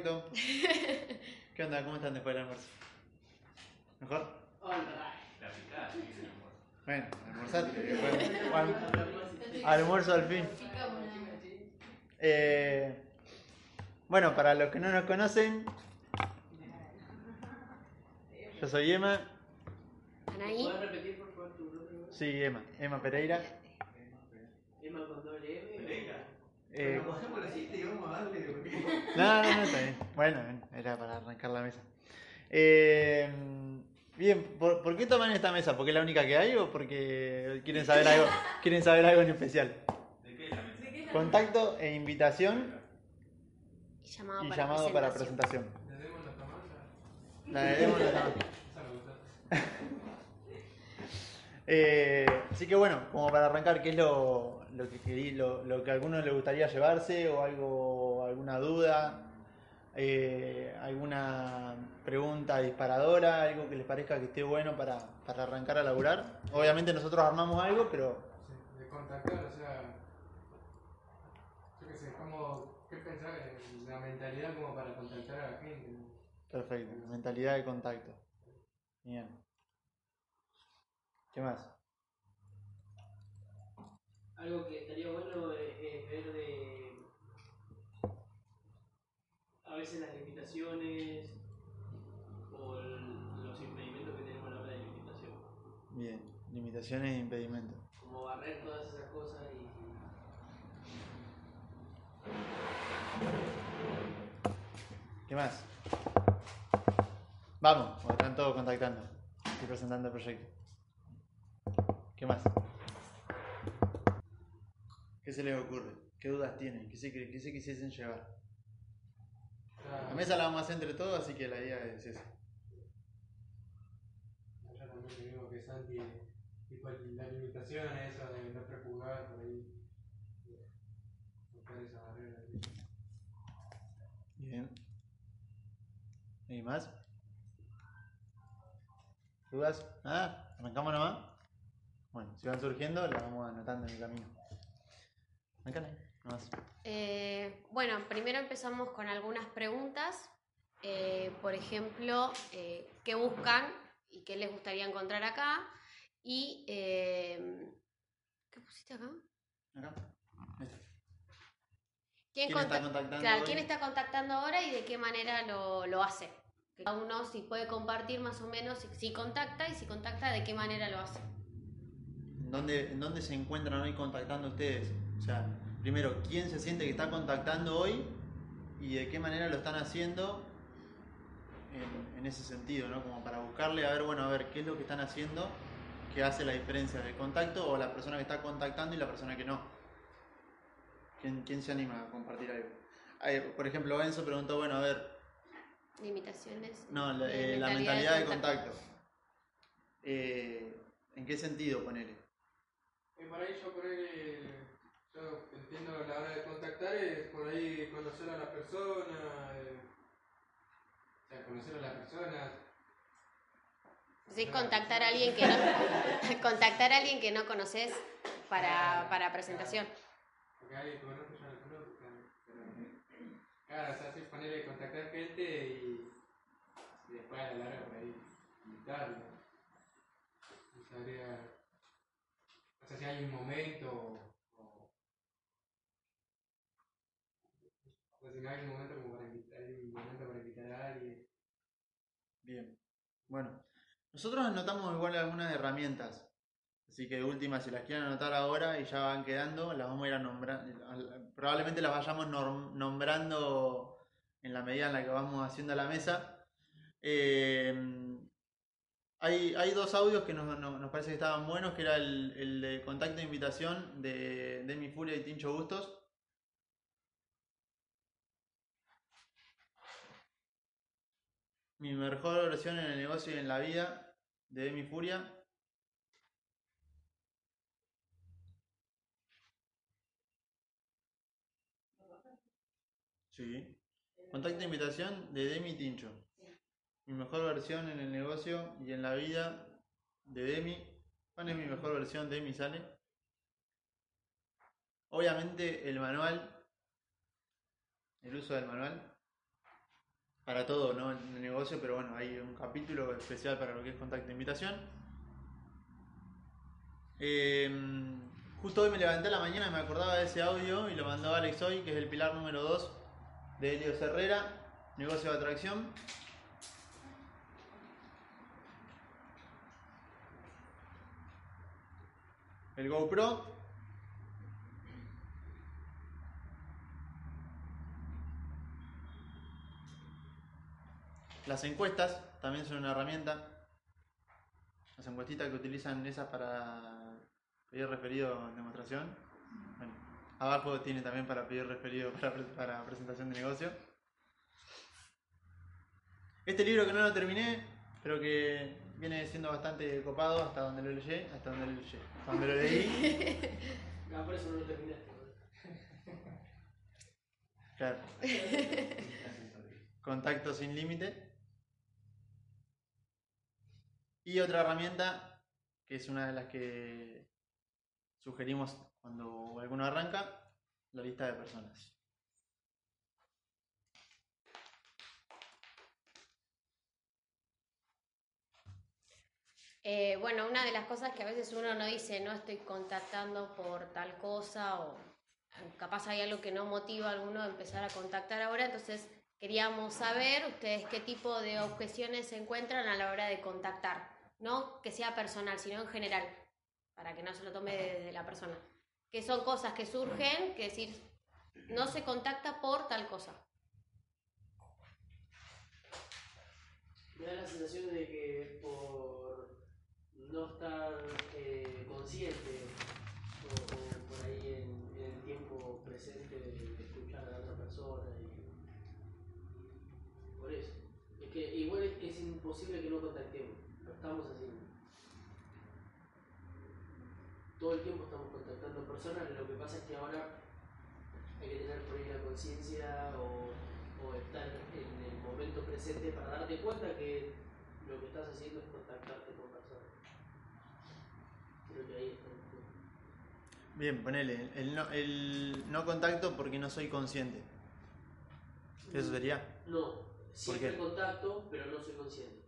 perfecto. ¿Qué onda? ¿Cómo están después del almuerzo? ¿Mejor? Bueno, almorzaste. después- al- Almuerzo al fin. Eh, bueno, para los que no nos conocen, yo soy Emma. Anaí. ¿Puedes repetir por favor tu nombre? Sí, Emma. Emma Pereira. Emma con doble M. Eh, Bajemos la silla y vamos a darle. No, no, no, está bien. Bueno, era para arrancar la mesa. Eh, bien, ¿por, por qué toman esta mesa? ¿Porque es la única que hay o porque quieren saber algo, quieren saber algo en especial? Contacto e invitación Y llamado y para llamado para presentación. Le demos. La de Demo, la de- Esa me gusta. Eh, así que bueno, como para arrancar, ¿qué es lo, lo que querí- lo, lo que a algunos les gustaría llevarse o algo, alguna duda? Eh, alguna pregunta disparadora, algo que les parezca que esté bueno para, para arrancar a laburar. Obviamente nosotros armamos algo, pero Sí, de contactar, o sea. Yo qué sé, como. ¿Qué pensar en la mentalidad como para contactar a la gente? perfecto, mentalidad de contacto. Bien. ¿Qué más? Algo que estaría bueno es, ver de. A veces las limitaciones o los impedimentos que tenemos a la hora de limitación. Bien, limitaciones e impedimentos. Como barrer todas esas cosas y. ¿Qué más? Vamos, están todos contactando. Estoy presentando el proyecto. ¿Qué más? ¿Qué se les ocurre? ¿Qué dudas tienen? ¿Qué se, qué se quisiesen llevar? Sea, La mesa la vamos a hacer entre todos, así que la idea es esa. Allá también digo que Santi, tipo las limitaciones, eso de no prejugar por ahí. Buscar esa barrera. Bien. ¿Y más? ¿Dudas? ¿Nada? ¿Arrancamos nomás? Bueno, si van surgiendo, las vamos anotando en el camino. Ahí, nomás. Eh, bueno, primero empezamos con algunas preguntas. Eh, por ejemplo, eh, ¿qué buscan y qué les gustaría encontrar acá? Y. ¿Qué pusiste acá? Acá. ¿Quién, ¿Quién está conta- contactando claro? ¿quién está contactando ahora y de qué manera lo, lo hace? Cada uno si puede compartir más o menos si, si contacta y si contacta de qué manera lo hace. ¿En dónde, ¿En dónde se encuentran hoy contactando ustedes? O sea, primero, ¿quién se siente que está contactando hoy y de qué manera lo están haciendo en, en ese sentido, ¿no? Como para buscarle, a ver, bueno, a ver, ¿qué es lo que están haciendo que hace la diferencia del contacto o la persona que está contactando y la persona que no? ¿Quién, quién se anima a compartir algo? Eh, por ejemplo, Enzo preguntó, bueno, a ver, Limitaciones. no, la, eh, la mentalidad de contacto. Eh, ¿En qué sentido, ponele? Ahí yo por ahí, yo entiendo la hora de contactar es por ahí conocer a la persona, eh, o sea, conocer a la persona, Sí, contactar a alguien que no, contactar a alguien que no conoces para, para presentación. porque alguien que conozco yo no conozco, claro, pero, claro, o sea, sí, ponerle contactar gente y, y después a la larga por ahí invitarlo. No sabría, no sé si hay un momento momento para. Bien. Bueno, nosotros anotamos igual algunas herramientas. Así que de última, si las quieren anotar ahora y ya van quedando, las vamos a ir a nombrar. Probablemente las vayamos nombrando en la medida en la que vamos haciendo la mesa. Eh, Hay, hay dos audios que nos, nos- parece que estaban buenos, que era el, el de contacto e invitación de Demi Furia y Tincho Bustos. Mi mejor versión en el negocio y en la vida de Demi Furia. Sí. Contacto e invitación de Demi Tincho. Mi mejor versión en el negocio y en la vida de Demi. ¿Cuál es mi mejor versión? Demi sale. Obviamente el manual, el uso del manual, para todo, ¿no? El negocio, pero bueno, hay un capítulo especial para lo que es contacto e invitación. Eh, justo hoy me levanté a la mañana y me acordaba de ese audio y lo mandó Alex hoy, que es el pilar número 2 de Helios Herrera, negocio de atracción. El GoPro. Las encuestas también son una herramienta. Las encuestitas que utilizan esas para pedir referido en demostración. Bueno, abajo tiene también para pedir referido para, pre- para presentación de negocio. Este libro que no lo terminé, pero que viene siendo bastante copado hasta donde lo leí, hasta donde lo leí, hasta donde lo leí. Ah, por eso no lo terminaste. ¿no? Claro. Contacto sin límite. Y otra herramienta, que es una de las que sugerimos cuando alguno arranca, la lista de personas. Eh, bueno, una de las cosas que a veces uno no dice, no estoy contactando por tal cosa o capaz hay algo que no motiva a alguno a empezar a contactar ahora, entonces queríamos saber ustedes qué tipo de objeciones se encuentran a la hora de contactar, no que sea personal, sino en general, para que no se lo tome desde la persona, que son cosas que surgen, que decir, no se contacta por tal cosa. Me da la sensación de que por no estar eh, consciente o, o por ahí en, en el tiempo presente de, de escuchar a la otra persona y por eso. Es que igual es, es imposible que no contactemos, lo estamos haciendo. Todo el tiempo estamos contactando personas, lo que pasa es que ahora hay que tener por ahí la conciencia o, o estar en el momento presente para darte cuenta que lo que estás haciendo es contactarte con personas. Creo que ahí está el punto. Bien, ponele, el no, el no contacto porque no soy consciente. Eso sería. No, siempre qué? contacto, pero no soy consciente.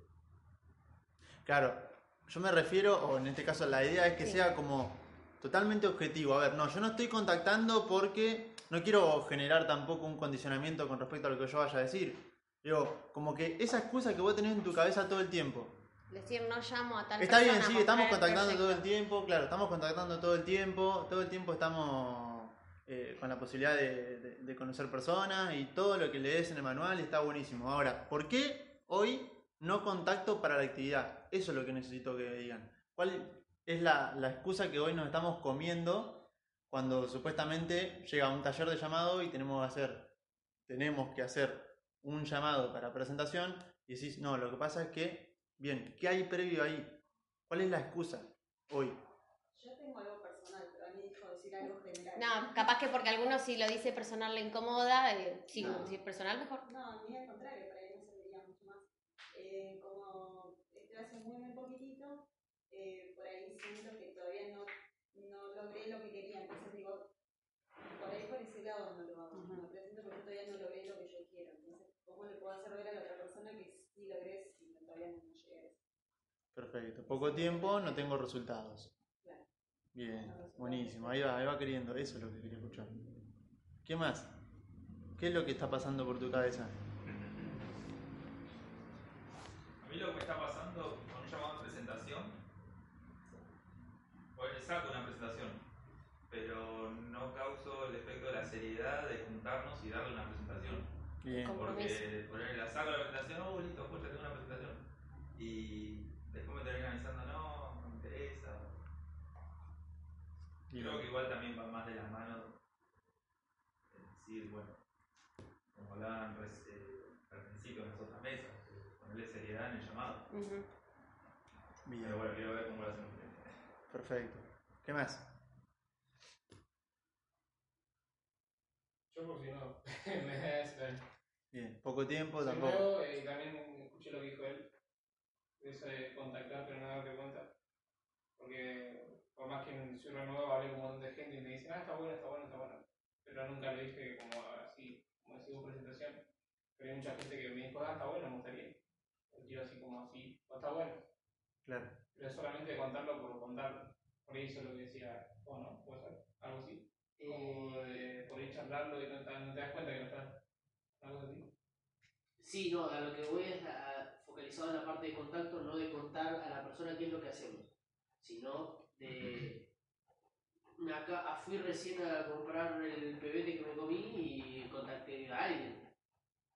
Claro, yo me refiero, o en este caso la idea es que Sí. sea como totalmente objetivo. A ver, no, yo no estoy contactando porque no quiero generar tampoco un condicionamiento con respecto a lo que yo vaya a decir. Digo, como que esa excusa que vos tenés en tu cabeza todo el tiempo. Decir, no llamo a tal Está bien, persona. sí, estamos el contactando todo el tiempo, claro, estamos contactando todo el tiempo, todo el tiempo estamos eh, con la posibilidad de, conocer personas y todo lo que lees en el manual está buenísimo. Ahora, ¿por qué hoy no contacto para la actividad? Eso es lo que necesito que digan. ¿Cuál es la, la excusa que hoy nos estamos comiendo cuando supuestamente llega un taller de llamado y tenemos que hacer, tenemos que hacer un llamado para presentación y decís, no, lo que pasa es que, bien, ¿qué hay previo ahí? ¿Cuál es la excusa hoy? Yo tengo algo personal, pero a mí dijo decir algo general. No, capaz que porque a algunos si lo dice personal le incomoda, eh, si No. si personal mejor. No, a mí al contrario, para él me serviría mucho más. Eh, como estoy hace muy, muy poquitito, eh, por ahí siento que todavía no, no logré lo que quería. Entonces digo, por ahí por ese lado no lo hago. Ujú. Me presento porque todavía no logré lo que yo quiero. Entonces, ¿cómo le puedo hacer ver a la otra persona que sí logré si todavía no llegué a eso? Perfecto. Poco tiempo, no tengo resultados. Bien, buenísimo. Ahí va, ahí va queriendo. Eso es lo que quería escuchar. ¿Qué más? ¿Qué es lo que está pasando por tu cabeza? A mí lo que me está pasando con un llamado de presentación, pues saco una presentación, pero no causo el efecto de la seriedad de juntarnos y darle una presentación. Bien. Porque ponerle la saco la presentación, oh listo, pues ya tengo una presentación. Y después me terminan avisando, no, no me interesa. Creo que igual también va más de la mano. Es decir, bueno, como hablaban eh, al principio en las otras mesas, ponerle seriedad en el llamado. Bien, Pero bueno, quiero ver cómo lo hacen ustedes. perfecto. ¿Qué más? Yo por si no, me da esa- Bien, poco tiempo, tampoco. nuevo eh, también escuché lo que dijo él, de eso de contactar pero no darte cuenta. Porque por más que soy nuevo hablé con un montón de gente y me dicen, ah, está bueno, está bueno, está bueno. Pero nunca lo dije como así, como decía presentación. Pero hay mucha gente que me dijo, ah, está bueno, me gustaría. Lo quiero así como así, o está bueno. Claro. Pero es solamente contarlo por contarlo. Por eso es lo que decía, o no, puede ser, algo así. Como de por ahí charlarlo y no, te- no te das cuenta que no estás. Algo así. Sí, no, a lo que voy es a- focalizado en la parte de contacto, no de contar a la persona qué es lo que hacemos, sino de... Acá, fui recién a comprar el pebete que me comí y contacté a alguien,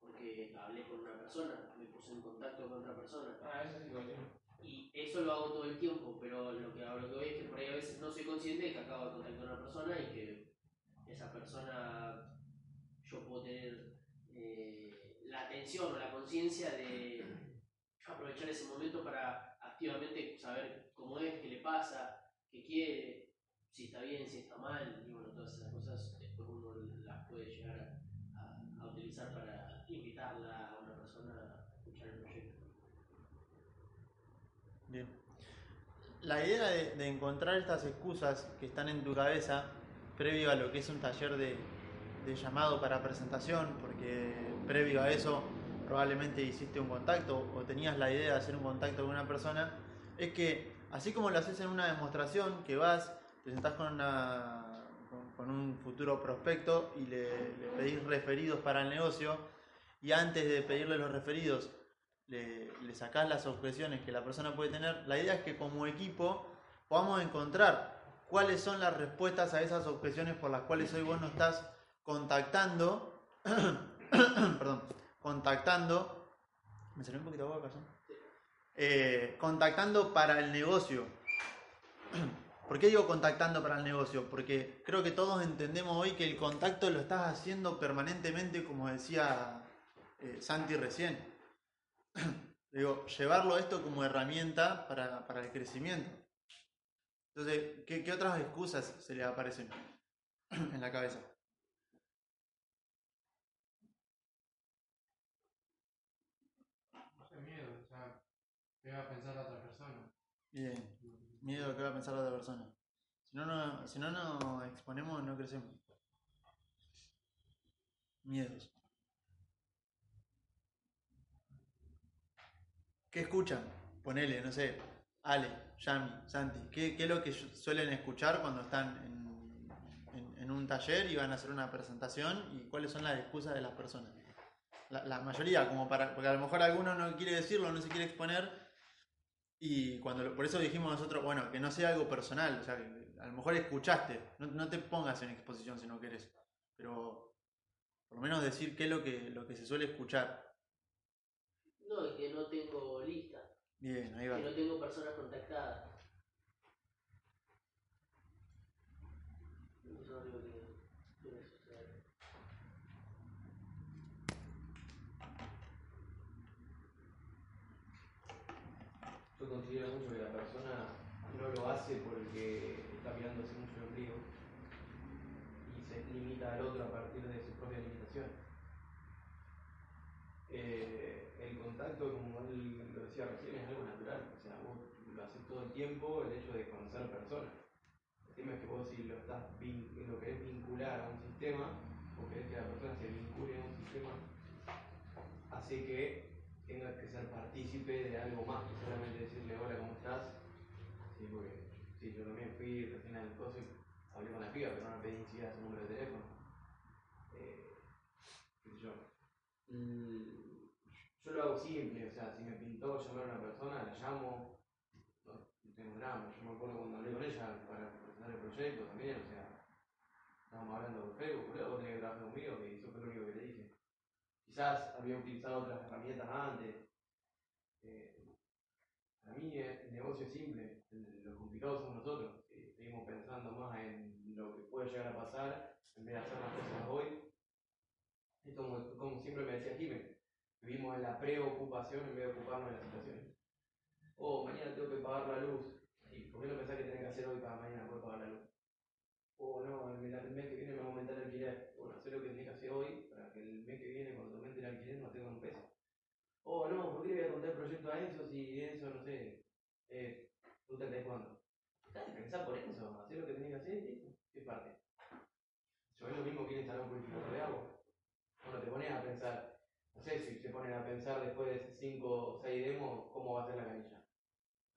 porque hablé con una persona, me puse en contacto con otra persona. Ah, eso sí, cualquier. Y eso lo hago todo el tiempo, pero lo que, lo que voy es que por ahí a veces no soy consciente de que acabo de contactar a una persona y que esa persona yo puedo tener eh, la atención o la conciencia de aprovechar ese momento para activamente saber cómo es, qué le pasa, qué quiere, si está bien, si está mal, y bueno, todas esas cosas después uno las puede llegar a, utilizar para invitarla a una persona a escuchar el proyecto. Bien. La idea de, encontrar estas excusas que están en tu cabeza previo a lo que es un taller de llamado para presentación, porque previo a eso probablemente hiciste un contacto o tenías la idea de hacer un contacto con una persona, es que así como lo haces en una demostración, que vas, te sentás con, una, con, un futuro prospecto y le, le pedís referidos para el negocio, y antes de pedirle los referidos le, le sacás las objeciones que la persona puede tener, la idea es que como equipo podamos encontrar cuáles son las respuestas a esas objeciones por las cuales hoy vos no estás contactando, perdón, contactando, me salió un poquito de boca, ¿sí? Eh, contactando para el negocio. ¿Por qué digo contactando para el negocio? Porque creo que todos entendemos hoy que el contacto lo estás haciendo permanentemente, como decía eh, Santi recién. Digo, llevarlo esto como herramienta para, para el crecimiento. Entonces, ¿qué, qué otras excusas se le aparecen en la cabeza? No sé, miedo, o sea, ¿qué va a pensar la otra persona? Bien, miedo a que va a pensar la otra persona. Si no, no, si no nos exponemos, no crecemos. Miedos. ¿Qué escuchan? Ponele, no sé, Ale, Yami, Santi. ¿Qué, qué es lo que su- suelen escuchar cuando están en un taller y van a hacer una presentación? ¿Y cuáles son las excusas de las personas? La, la mayoría, como para, porque a lo mejor alguno no quiere decirlo, no se quiere exponer. Y cuando lo- por eso dijimos nosotros, bueno, que no sea algo personal, o sea, que a lo mejor escuchaste, no, no te pongas en exposición si no querés, pero por lo menos decir qué es lo que, lo que se suele escuchar. No, es que no tengo lista, Bien, ahí va. que no tengo personas contactadas. Eso es lo único que suele suceder. Yo considero mucho que la persona no lo hace porque está mirándose mucho el ombligo y se limita al otro a partir de su propia limitación. Eh, el contacto, como él lo decía recién, es algo natural. O sea, vos lo haces todo el tiempo, el hecho de conocer personas. El tema es que vos si lo, estás lo querés vincular a un sistema, o querés que la persona se vincule a un sistema, hace que tengas que ser partícipe de algo más que solamente decirle hola, ¿cómo estás? Sí, porque sí, yo también fui recién al coso y hablé con la piba, pero no le pedí ni siquiera su número de teléfono. Eh, yo. Mm, yo lo hago simple, o sea, si me pintó llamar a una persona, la llamo, no, tengo drama. Yo me acuerdo cuando hablé con ella para presentar el proyecto también, o sea, estábamos hablando por Facebook, boludo, vos tenés que trabajar conmigo, y eso fue lo único que le dije. Quizás había utilizado otras herramientas antes, eh, Para mí el negocio es simple, lo complicado somos nosotros. seguimos pensando más en lo que puede llegar a pasar en vez de hacer las cosas hoy. Es como, como siempre me decía Jiménez, vivimos en la preocupación en vez de ocuparnos de la situación. Oh, mañana tengo que pagar la luz. ¿Y por qué no pensás que tenés que hacer hoy para mañana poder pagar la luz? Oh, no, el, el mes que viene me va a aumentar el alquiler. Bueno, hacer lo que tenés que hacer hoy para que el mes que viene, cuando te aumente el alquiler, no tenga un peso. Oh, no, ¿por qué le voy a contar el proyecto a Enzo si Enzo, no sé, eh, tú te cuándo? Dejá de pensar por Enzo, hacer lo que tenés que hacer y. ¿Qué parte? Yo es lo mismo que instalar un purificador de agua. Bueno, te pones a pensar, no sé si se ponen a pensar después de 5 o 6 demos cómo va a ser la canilla.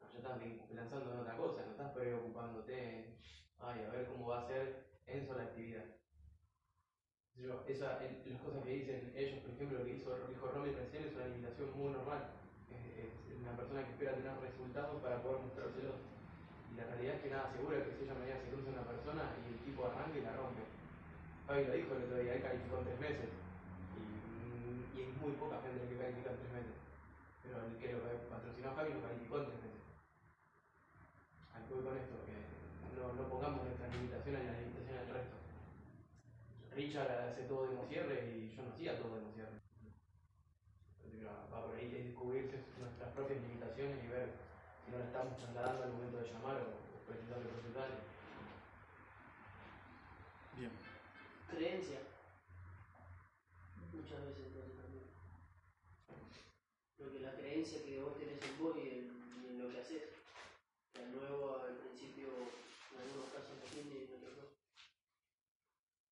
No, ya estás pensando en otra cosa, no estás preocupándote en, ay, a ver cómo va a ser Enzo la actividad. Yo, las cosas que dicen ellos, por ejemplo, lo que hizo, dijo Romy recién es una limitación muy normal. Es, una persona que espera tener resultados para poder mostrárselos. Y la realidad es que nada asegura que si ella mañana se cruza una persona y el tipo arranca y la rompe. Fabi lo dijo el otro día, él calificó en tres meses. Y, y es muy poca gente la que califica tres meses. Pero el que lo patrocinó a Javi lo calificó en tres meses. Al con esto, que no, no pongamos nuestras limitaciones en las limitaciones del resto. Richard hace todo de cierre y yo no hacía todo de cierre. Va por ahí es descubrirse nuestras propias limitaciones y ver si no las estamos trasladando al momento de llamar o, o presentarle resultados. Bien. Creencia. Muchas veces entonces también. Lo que la creencia que vos tenés en vos y en, y en lo que haces. Que al nuevo al principio en algunos casos lo tiene y en otros no.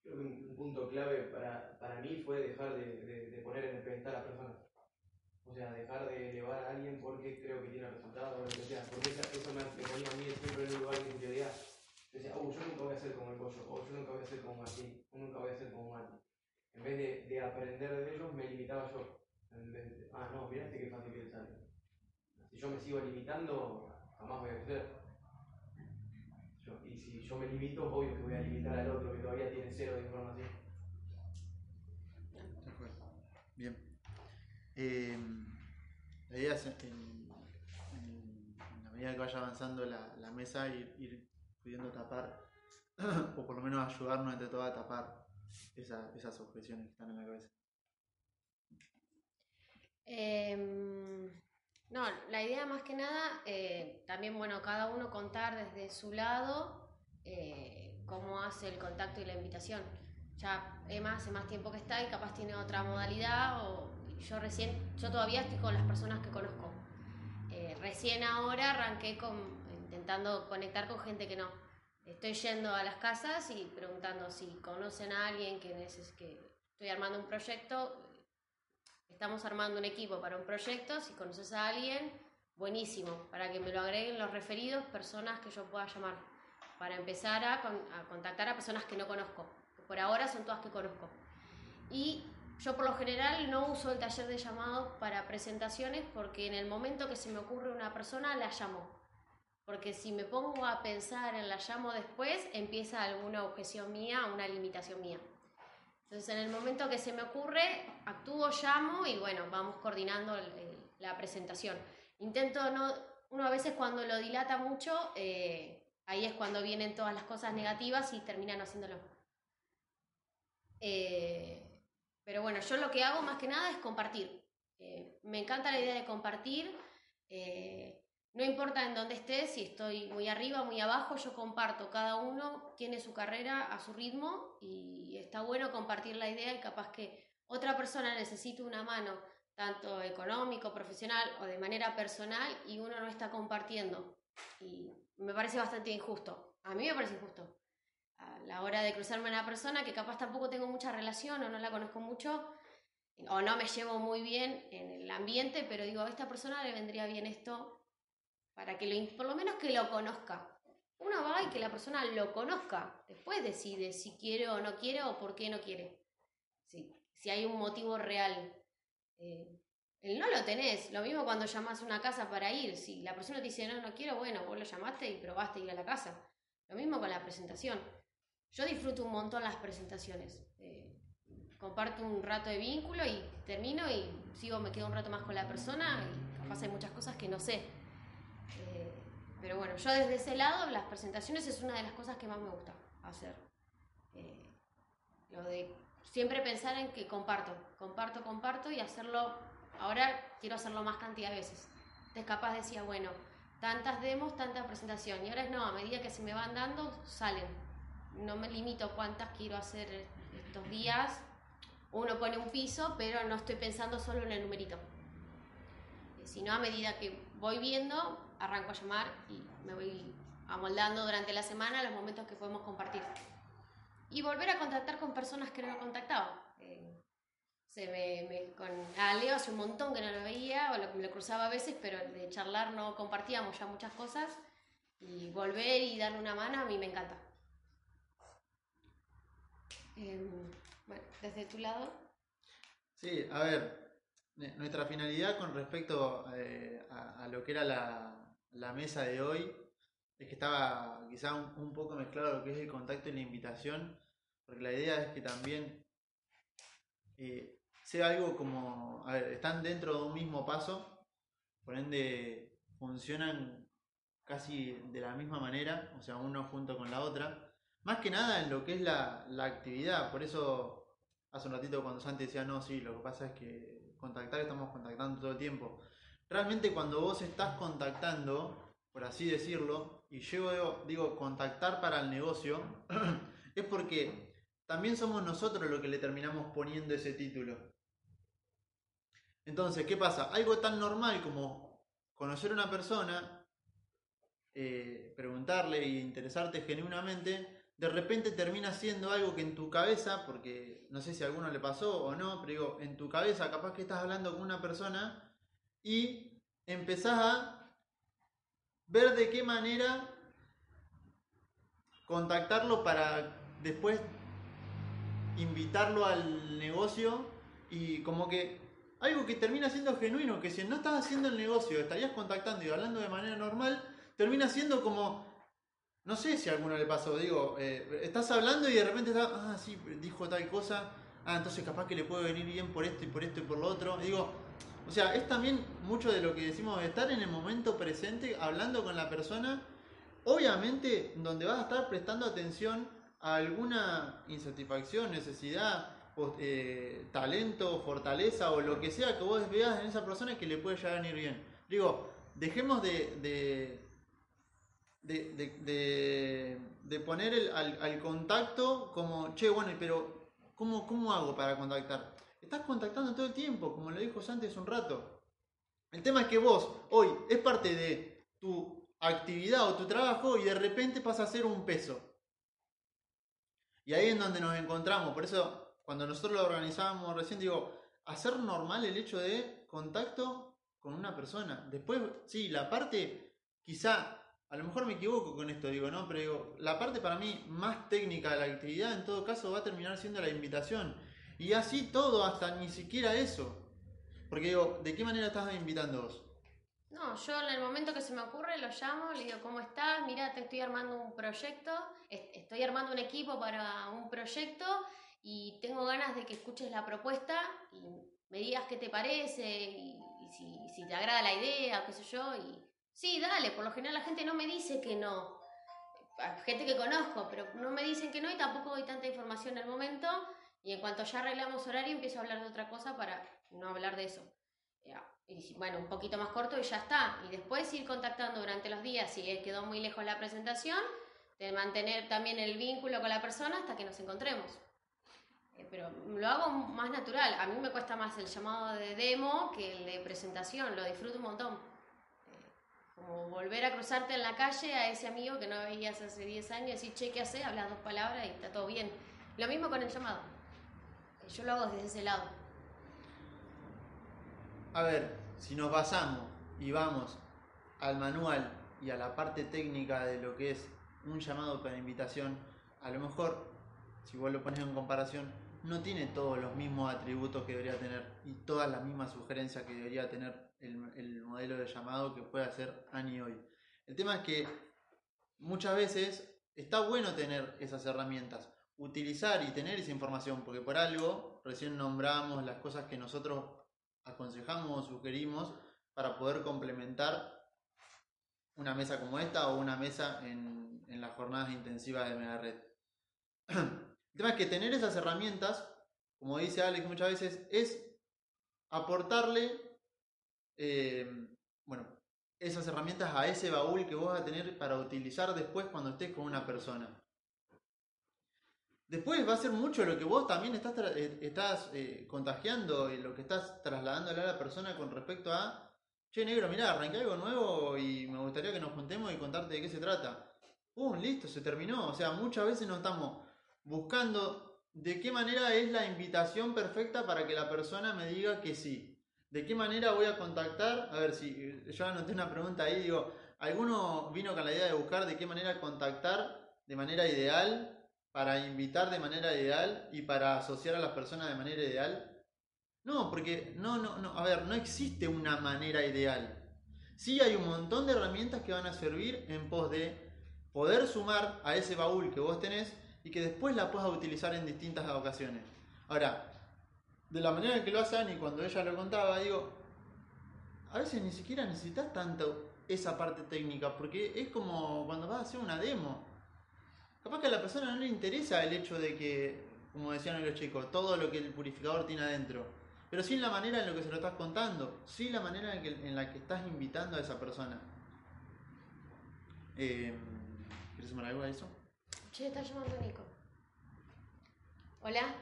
Creo que un, un punto clave para, para mí fue dejar de, de, de poner en el pedestal a personas. O sea, dejar de elevar a alguien porque creo que tiene resultados o lo que sea. Porque esa- eso me, me ponía a mí siempre en un lugar de inferioridad. Yo decía, oh, yo nunca voy a ser como el pollo, o yo nunca voy a ser como Martín, o nunca voy a ser como Mati. En vez de, de aprender de ellos, me limitaba yo. En vez de, ah, no, mirá este fácil que le sale. Si yo me sigo limitando, jamás voy a crecer. Yo- y si yo me limito, obvio que voy a limitar al otro que todavía tiene cero de información. De acuerdo. Bien. Eh, la idea es, en, en- en la medida que vaya avanzando la, la mesa, ir, ir pudiendo tapar, o por lo menos ayudarnos entre todos a tapar esa- esas objeciones que están en la cabeza. Em, no, la idea más que nada, eh, también, bueno, cada uno contar desde su lado eh, cómo hace el contacto y la invitación. Ya Emma hace más tiempo que está y capaz tiene otra modalidad, yo recién, yo todavía estoy con las personas que conozco. Eh, recién ahora arranqué con, intentando conectar con gente que no. Estoy yendo a las casas y preguntando si conocen a alguien que, neces que estoy armando un proyecto, estamos armando un equipo para un proyecto, si conoces a alguien, buenísimo, para que me lo agreguen los referidos, personas que yo pueda llamar, para empezar a, con- a contactar a personas que no conozco, por ahora son todas que conozco. Y yo por lo general no uso el taller de llamados para presentaciones porque en el momento que se me ocurre una persona la llamo. Porque si me pongo a pensar en la llamo después, empieza alguna objeción mía, una limitación mía. Entonces, en el momento que se me ocurre, actúo, llamo y bueno, vamos coordinando la presentación. Intento no, uno a veces cuando lo dilata mucho, eh, ahí es cuando vienen todas las cosas negativas y terminan haciéndolo. Eh, pero bueno, yo lo que hago más que nada es compartir. Eh, me encanta la idea de compartir. No importa en dónde esté, si estoy muy arriba, muy abajo, yo comparto. Cada uno tiene su carrera a su ritmo y está bueno compartir la idea y capaz que otra persona necesite una mano, tanto económico, profesional o de manera personal, y uno no está compartiendo. Y me parece bastante injusto. A mí me parece injusto. A la hora de cruzarme a una persona que capaz tampoco tengo mucha relación o no la conozco mucho, o no me llevo muy bien en el ambiente, pero digo, a esta persona le vendría bien esto para que lo, por lo menos que lo conozca. Uno va y que la persona lo conozca. Después decide si quiere o no quiere o por qué no quiere. Si, si hay un motivo real. Eh, el no lo tenés. Lo mismo cuando llamás a una casa para ir. Si la persona te dice no, no quiero, bueno, vos lo llamaste y probaste ir a la casa. Lo mismo con la presentación. Yo disfruto un montón las presentaciones. Eh, comparto un rato de vínculo y termino y sigo, me quedo un rato más con la persona y capaz hay muchas cosas que no sé. Pero bueno, yo desde ese lado, las presentaciones es una de las cosas que más me gusta hacer. Eh, lo de siempre pensar en que comparto, comparto, comparto y hacerlo, ahora quiero hacerlo más cantidad de veces. Entonces capaz decía, bueno, tantas demos, tanta presentación. Y ahora es no, a medida que se me van dando, salen. No me limito cuántas quiero hacer estos días. Uno pone un piso, pero no estoy pensando solo en el numerito. Eh, Sino a medida que voy viendo, arranco a llamar y me voy amoldando durante la semana los momentos que podemos compartir. Y volver a contactar con personas que no contactaba. Eh, se me, me- con a Leo hace un montón que no lo veía, o lo, lo cruzaba a veces, pero de charlar no compartíamos ya muchas cosas. Y volver y darle una mano a mí me encanta. Em, bueno, desde tu lado. Sí, a ver, ne- nuestra finalidad con respecto eh, a, a lo que era la, la mesa de hoy es que estaba quizá un, poco mezclado lo que es el contacto y la invitación, porque la idea es que también eh, sea algo como, a ver, están dentro de un mismo paso, por ende funcionan casi de la misma manera, o sea, uno junto con la otra, más que nada en lo que es la, la actividad, por eso hace un ratito cuando Santi decía, no, sí, lo que pasa es que contactar estamos contactando todo el tiempo. Realmente cuando vos estás contactando, por así decirlo, y yo digo, contactar para el negocio, es porque también somos nosotros los que le terminamos poniendo ese título. Entonces, ¿qué pasa? Algo tan normal como conocer a una persona, eh, preguntarle e interesarte genuinamente, de repente termina siendo algo que en tu cabeza, porque no sé si a alguno le pasó o no, pero digo, en tu cabeza capaz que estás hablando con una persona y empezás a ver de qué manera contactarlo para después invitarlo al negocio y como que algo que termina siendo genuino, que si no estás haciendo el negocio, estarías contactando y hablando de manera normal, termina siendo como no sé si a alguno le pasó, digo, eh, estás hablando y de repente estás, ah, sí, dijo tal cosa, ah, entonces capaz que le puede venir bien por esto y por esto y por lo otro. Digo, o sea, es también mucho de lo que decimos de estar en el momento presente, hablando con la persona, obviamente donde vas a estar prestando atención a alguna insatisfacción, necesidad, eh, talento, fortaleza o lo que sea que vos veas en esa persona que le puede llegar a venir bien. Digo, dejemos de- de de, de, de- de poner el- al, al contacto como, che, bueno, pero ¿cómo, ¿cómo hago para contactar? Estás contactando todo el tiempo, como lo dijo hace un rato. El tema es que vos hoy es parte de tu actividad o tu trabajo y de repente pasa a ser un peso. Y ahí es donde nos encontramos. Por eso, cuando nosotros lo organizábamos recién, digo, hacer normal el hecho de contacto con una persona. Después, sí, la parte, quizá, a lo mejor me equivoco con esto, digo, ¿no? Pero digo, la parte para mí más técnica de la actividad, en todo caso, va a terminar siendo la invitación. Y así todo, hasta ni siquiera eso. Porque digo, ¿de qué manera estás invitando vos? No, yo en el momento que se me ocurre lo llamo, le digo, ¿cómo estás? Mira, te estoy armando un proyecto, est- estoy armando un equipo para un proyecto y tengo ganas de que escuches la propuesta y me digas qué te parece y, si, te agrada la idea qué sé yo. Y sí, dale, por lo general la gente no me dice que no. Gente que conozco, pero no me dicen que no y tampoco doy tanta información el momento. Y en cuanto ya arreglamos horario, empiezo a hablar de otra cosa para no hablar de eso. Ya, Y si- bueno, un poquito más corto y ya está. Y después ir contactando durante los días, si eh, quedó muy lejos la presentación, de mantener también el vínculo con la persona hasta que nos encontremos. Eh, Pero lo hago más natural. A mí me cuesta más el llamado de demo que el de presentación. Lo disfruto un montón. Eh, Como volver a cruzarte en la calle a ese amigo que no veías hace 10 años y decir, che, ¿qué haces? Hablas dos palabras y está todo bien. Lo mismo con el llamado. Yo lo hago desde ese lado. A ver, si nos basamos y vamos al manual y a la parte técnica de lo que es un llamado para invitación, a lo mejor, si vos lo pones en comparación, no tiene todos los mismos atributos que debería tener y todas las mismas sugerencias que debería tener el, el modelo de llamado que puede hacer Ani hoy. El tema es que muchas veces está bueno tener esas herramientas, utilizar y tener esa información, porque por algo recién nombramos las cosas que nosotros aconsejamos o sugerimos para poder complementar una mesa como esta o una mesa en, en las jornadas intensivas de Megared. El tema es que tener esas herramientas, como dice Alex muchas veces, es aportarle, eh, bueno, esas herramientas a ese baúl que vos vas a tener para utilizar después cuando estés con una persona. Después va a ser mucho lo que vos también estás, eh, estás eh, contagiando y lo que estás trasladándole a la persona con respecto a, che negro, mirá, arranqué algo nuevo y me gustaría que nos juntemos y contarte de qué se trata. ¡Pum! Listo, se terminó. O sea, muchas veces nos estamos buscando de qué manera es la invitación perfecta para que la persona me diga que sí. ¿De qué manera voy a contactar? A ver si eh, yo anoté una pregunta ahí, digo, ¿alguno vino con la idea de buscar de qué manera contactar de manera ideal, para invitar de manera ideal y para asociar a las personas de manera ideal? No, porque no, no, no, a ver, no existe una manera ideal. Sí hay un montón de herramientas que van a servir en pos de poder sumar a ese baúl que vos tenés y que después la puedas utilizar en distintas ocasiones. Ahora, de la manera en que lo hace Ani cuando ella lo contaba, digo, a veces ni siquiera necesitas tanto esa parte técnica, porque es como cuando vas a hacer una demo. Capaz que a la persona no le interesa el hecho de que, como decían los chicos, todo lo que el purificador tiene adentro. Pero sí la manera en la que se lo estás contando, sí la manera en, que- en la que estás invitando a esa persona. Eh, ¿Quieres sumar algo a eso? Che, está llamando Nico. ¿Hola?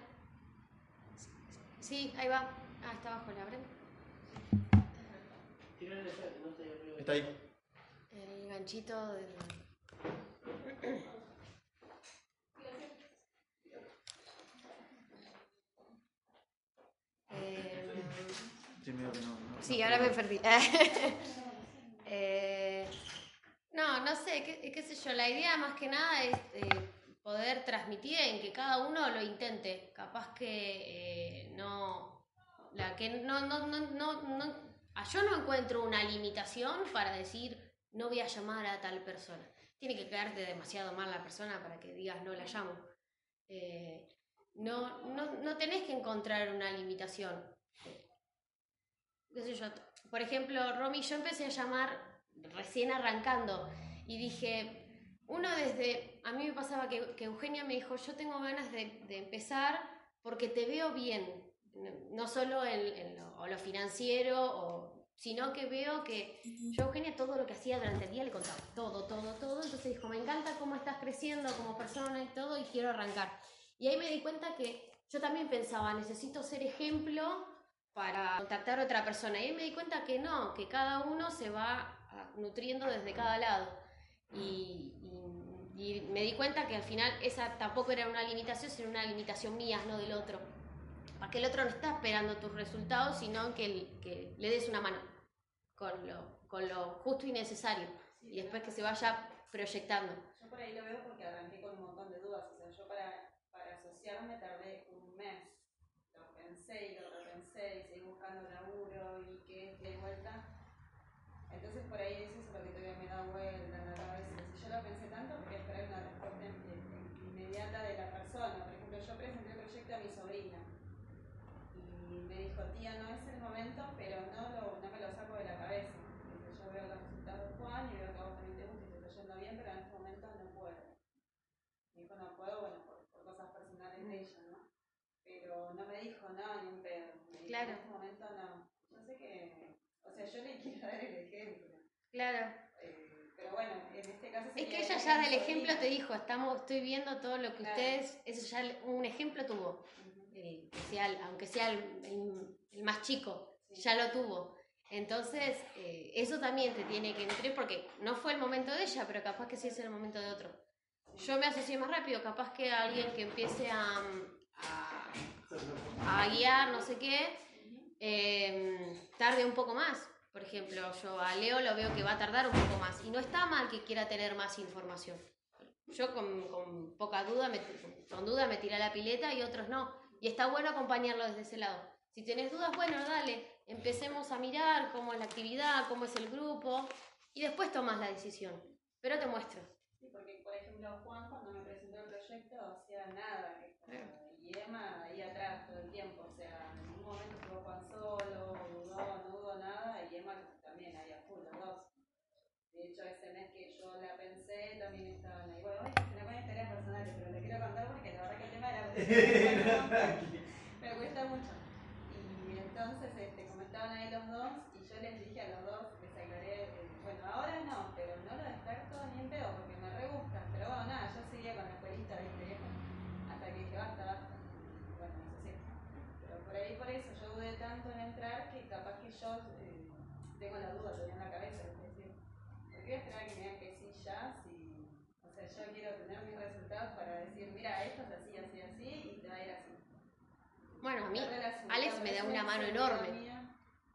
Sí, ahí va. Ah, está abajo, ¿la abren? Tirale la llave, no está ahí arriba. Está ahí. El ganchito del... Sí, medio que no, no- Sí, no ahora me perdí. Eh, no, no sé, qué, qué sé yo. La idea más que nada es eh, poder transmitir en que cada uno lo intente. Capaz que eh, no. La que no, no, no, no, Yo no encuentro una limitación para decir no voy a llamar a tal persona. Tiene que quedarte demasiado mal la persona para que digas no la llamo. No, no, no tenés que encontrar una limitación qué sé yo, por ejemplo, Romy, yo empecé a llamar recién arrancando y dije, uno desde, a mí me pasaba que, que Eugenia me dijo, yo tengo ganas de, de empezar porque te veo bien, no solo en, en lo, o lo financiero, o, sino que veo que yo Eugenia todo lo que hacía durante el día le contaba, todo, todo, todo, entonces dijo, me encanta cómo estás creciendo como persona y todo y quiero arrancar. Y ahí me di cuenta que yo también pensaba, necesito ser ejemplo para contactar a otra persona. Y me di cuenta que no, que cada uno se va ah, nutriendo desde cada lado. Y, y- y me di cuenta que al final esa tampoco era una limitación, sino una limitación mía, no del otro. Porque el otro no está esperando tus resultados, sino que, el- que le des una mano con lo, con lo justo y necesario. Sí, Y después que se vaya proyectando. Yo por ahí lo veo porque arranqué con un montón de dudas. O sea, yo para, para asociarme tardé un mes. Lo pensé y lo repensé y seguí buscando laburo y que de vuelta. Entonces por ahí es eso lo que todavía me da vuelta en la cabeza. Si yo lo pensé tanto, quería esperar una respuesta in- in- inmediata de la persona. Por ejemplo, yo presenté el proyecto a mi sobrina y me dijo, tía, no es el momento, pero no, lo, no me lo saco de la cabeza. Dice, yo veo los resultados de Juan y veo que a vos también te gusta y te está yendo bien, pero en este momento no puedo. Me dijo, no puedo, bueno, por, por cosas personales de ella, ¿no? Pero no me dijo, no, ni un pedo. Me dijo, Claro. En este momento no. Yo sé que, o sea, yo le quiero dar el ejemplo. Claro. eh, pero bueno, en este caso Es que ella ya del ejemplo te dijo, estamos, estoy viendo todo lo que Claro. ustedes, eso ya un ejemplo tuvo. Eh, sea aunque sea el, el- el más chico, Sí. ya lo tuvo. Entonces, eh, eso también te tiene que nutrir porque no fue el momento de ella, pero capaz que sí es el momento de otro. Yo me asocié más rápido, capaz que alguien que empiece a, a, a guiar, no sé qué, eh, tarde un poco más. Por ejemplo, yo a Leo lo veo que va a tardar un poco más. Y no está mal que quiera tener más información. Yo con, con poca duda, me, con duda me tiré a la pileta y otros no. Y está bueno acompañarlo desde ese lado. Si tenés dudas, bueno, dale, empecemos a mirar cómo es la actividad, cómo es el grupo, y después tomas la decisión. Pero te muestro. Sí, porque por ejemplo Juan cuando me presentó el proyecto hacía nada, y Emma me cuesta mucho. Y entonces este, comentaban ahí los dos a mí, Alex me da una mano enorme.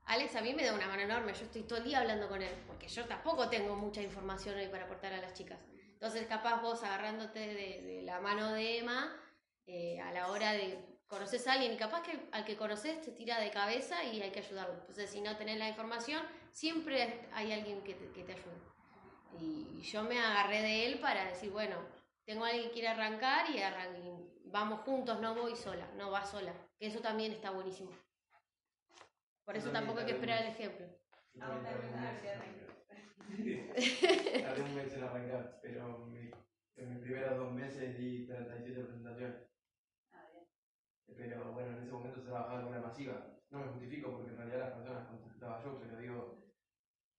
Alex a mí me da una mano enorme, yo estoy todo el día hablando con él, porque yo tampoco tengo mucha información hoy para aportar a las chicas. Entonces, capaz vos agarrándote de, de la mano de Emma, eh, a la hora de conoces a alguien, y capaz que al que conoces te tira de cabeza y hay que ayudarlo. Entonces, si no tenés la información, siempre hay alguien que te, que te ayude. Y yo me agarré de él para decir, bueno, tengo a alguien que quiere arrancar y, arran- y vamos juntos, no voy sola, no va sola. Que eso también está buenísimo. Por eso tampoco hay que esperar el ejemplo. Ah, tardé un tardé mes. En arrancar, pero mi- en mis primeros dos meses di 37 presentaciones. Ah, bien. Pero bueno, en ese momento se trabajaba de manera masiva. No me justifico porque en realidad las personas contactaba yo, pero digo,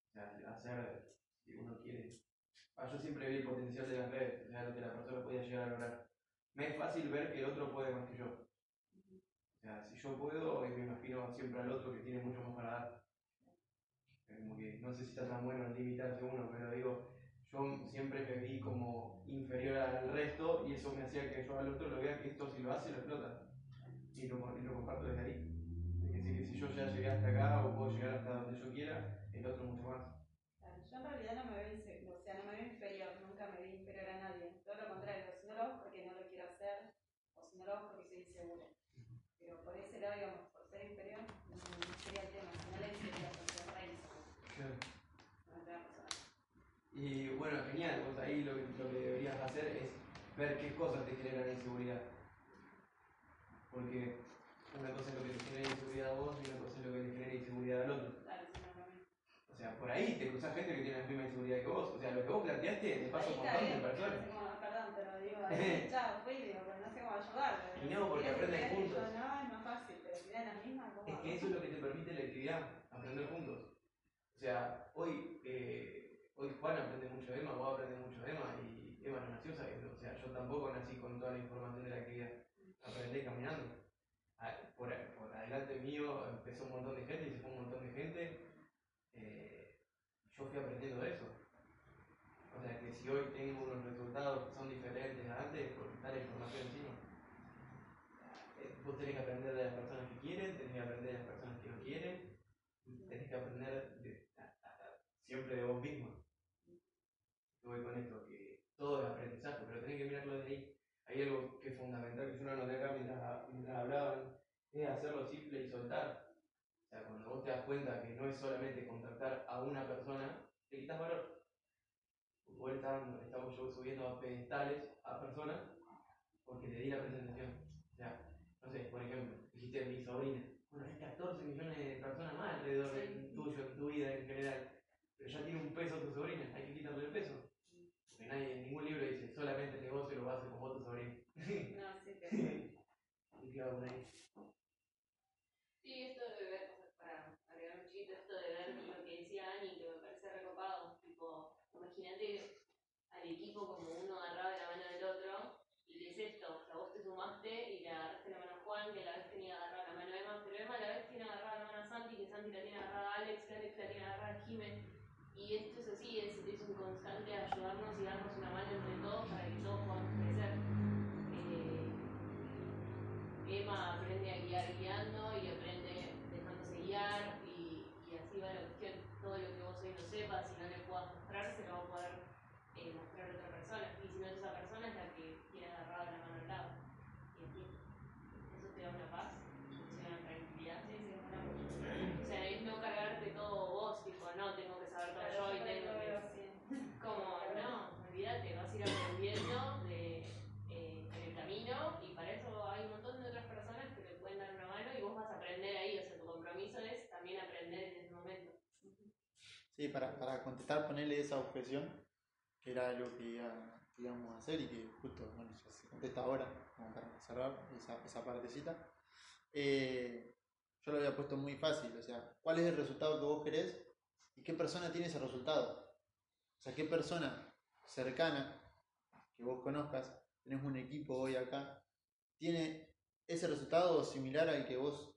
o sea, hacer, si uno quiere. Ah, yo siempre vi el potencial de las redes, o sea, lo que la persona podía llegar a lograr. Me es fácil ver que el otro puede más que yo. Sea, si yo puedo, y me imagino siempre al otro que tiene mucho más para dar. Como que no sé si está tan bueno en limitarse uno, pero digo, yo siempre me vi como inferior al resto y eso me hacía que yo al otro lo vea que esto si lo hace lo explota. Y lo, y lo comparto desde ahí. Es decir, que si yo ya llegué hasta acá o puedo llegar hasta donde yo quiera, el otro mucho más. Yo en realidad no me veo inseguro, o sea, no me veo inferior, nunca me vi inferior a nadie. Todo lo contrario, si no lo hago es porque no lo quiero hacer, o si no lo hago es porque soy inseguro. Pero por ese lado, digamos, por ser inferior, no, no sería el tema, si no le sería porque es re inseguro. No te va a pasar. Y bueno, genial, vos ahí lo que, lo que deberías hacer es ver qué cosas te generan inseguridad. Porque una cosa es lo que te genera inseguridad a vos y una cosa es lo que le genera inseguridad al otro. O sea, por ahí te cruzas gente que tiene la misma inseguridad que vos. O sea, lo que vos planteaste te pasa un montón de personas. perdón, te lo digo, chao, fui, digo, pero no sé cómo ayudarle. Y no, porque aprenden juntos. No, es más fácil, pero si mismas, ¿cómo Es que eso es lo que te permite la actividad, aprender juntos. O sea, hoy, eh, hoy Juan aprende mucho de Emma, vos aprendes mucho de Emma y Emma no nació sabiendo. O sea, yo tampoco nací con toda la información de la actividad. Aprendí caminando. Ah, Por, por adelante mío empezó un montón de gente y se fue un montón de gente. Sí, para, para contestar, ponerle esa objeción, que era algo que íbamos a hacer y que justo, bueno, se contesta ahora, como para cerrar esa, esa partecita. Eh, yo lo había puesto muy fácil, o sea, ¿cuál es el resultado que vos querés y qué persona tiene ese resultado? O sea, qué persona cercana que vos conozcas, tenés un equipo hoy acá, tiene ese resultado similar al que vos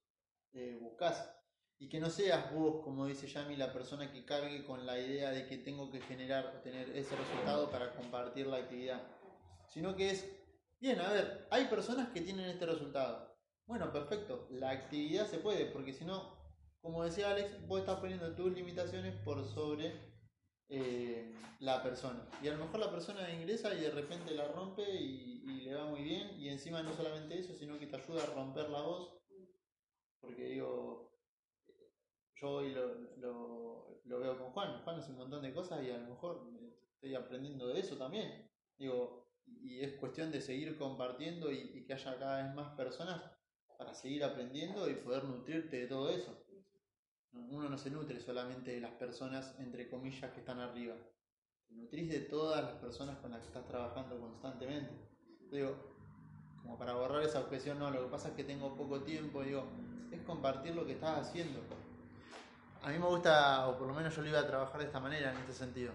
eh, buscás. Y que no seas vos, como dice Yami, la persona que cargue con la idea de que tengo que generar o tener ese resultado para compartir la actividad. Sino que es, bien, a ver, hay personas que tienen este resultado. Bueno, perfecto, la actividad se puede, porque si no, como decía Alex, vos estás poniendo tus limitaciones por sobre eh, la persona. Y a lo mejor la persona ingresa y de repente la rompe y, y le va muy bien. Y encima no solamente eso, sino que te ayuda a romper la voz. Porque digo, yo hoy lo, lo, veo con Juan. Juan hace un montón de cosas y a lo mejor estoy aprendiendo de eso también. Digo, y es cuestión de seguir compartiendo y, y que haya cada vez más personas para seguir aprendiendo y poder nutrirte de todo eso. Uno no se nutre solamente de las personas, entre comillas, que están arriba. Te nutrís de todas las personas con las que estás trabajando constantemente. Digo, como para borrar esa objeción, no, lo que pasa es que tengo poco tiempo, digo, es compartir lo que estás haciendo. A mí me gusta, o por lo menos yo lo iba a trabajar de esta manera, en este sentido.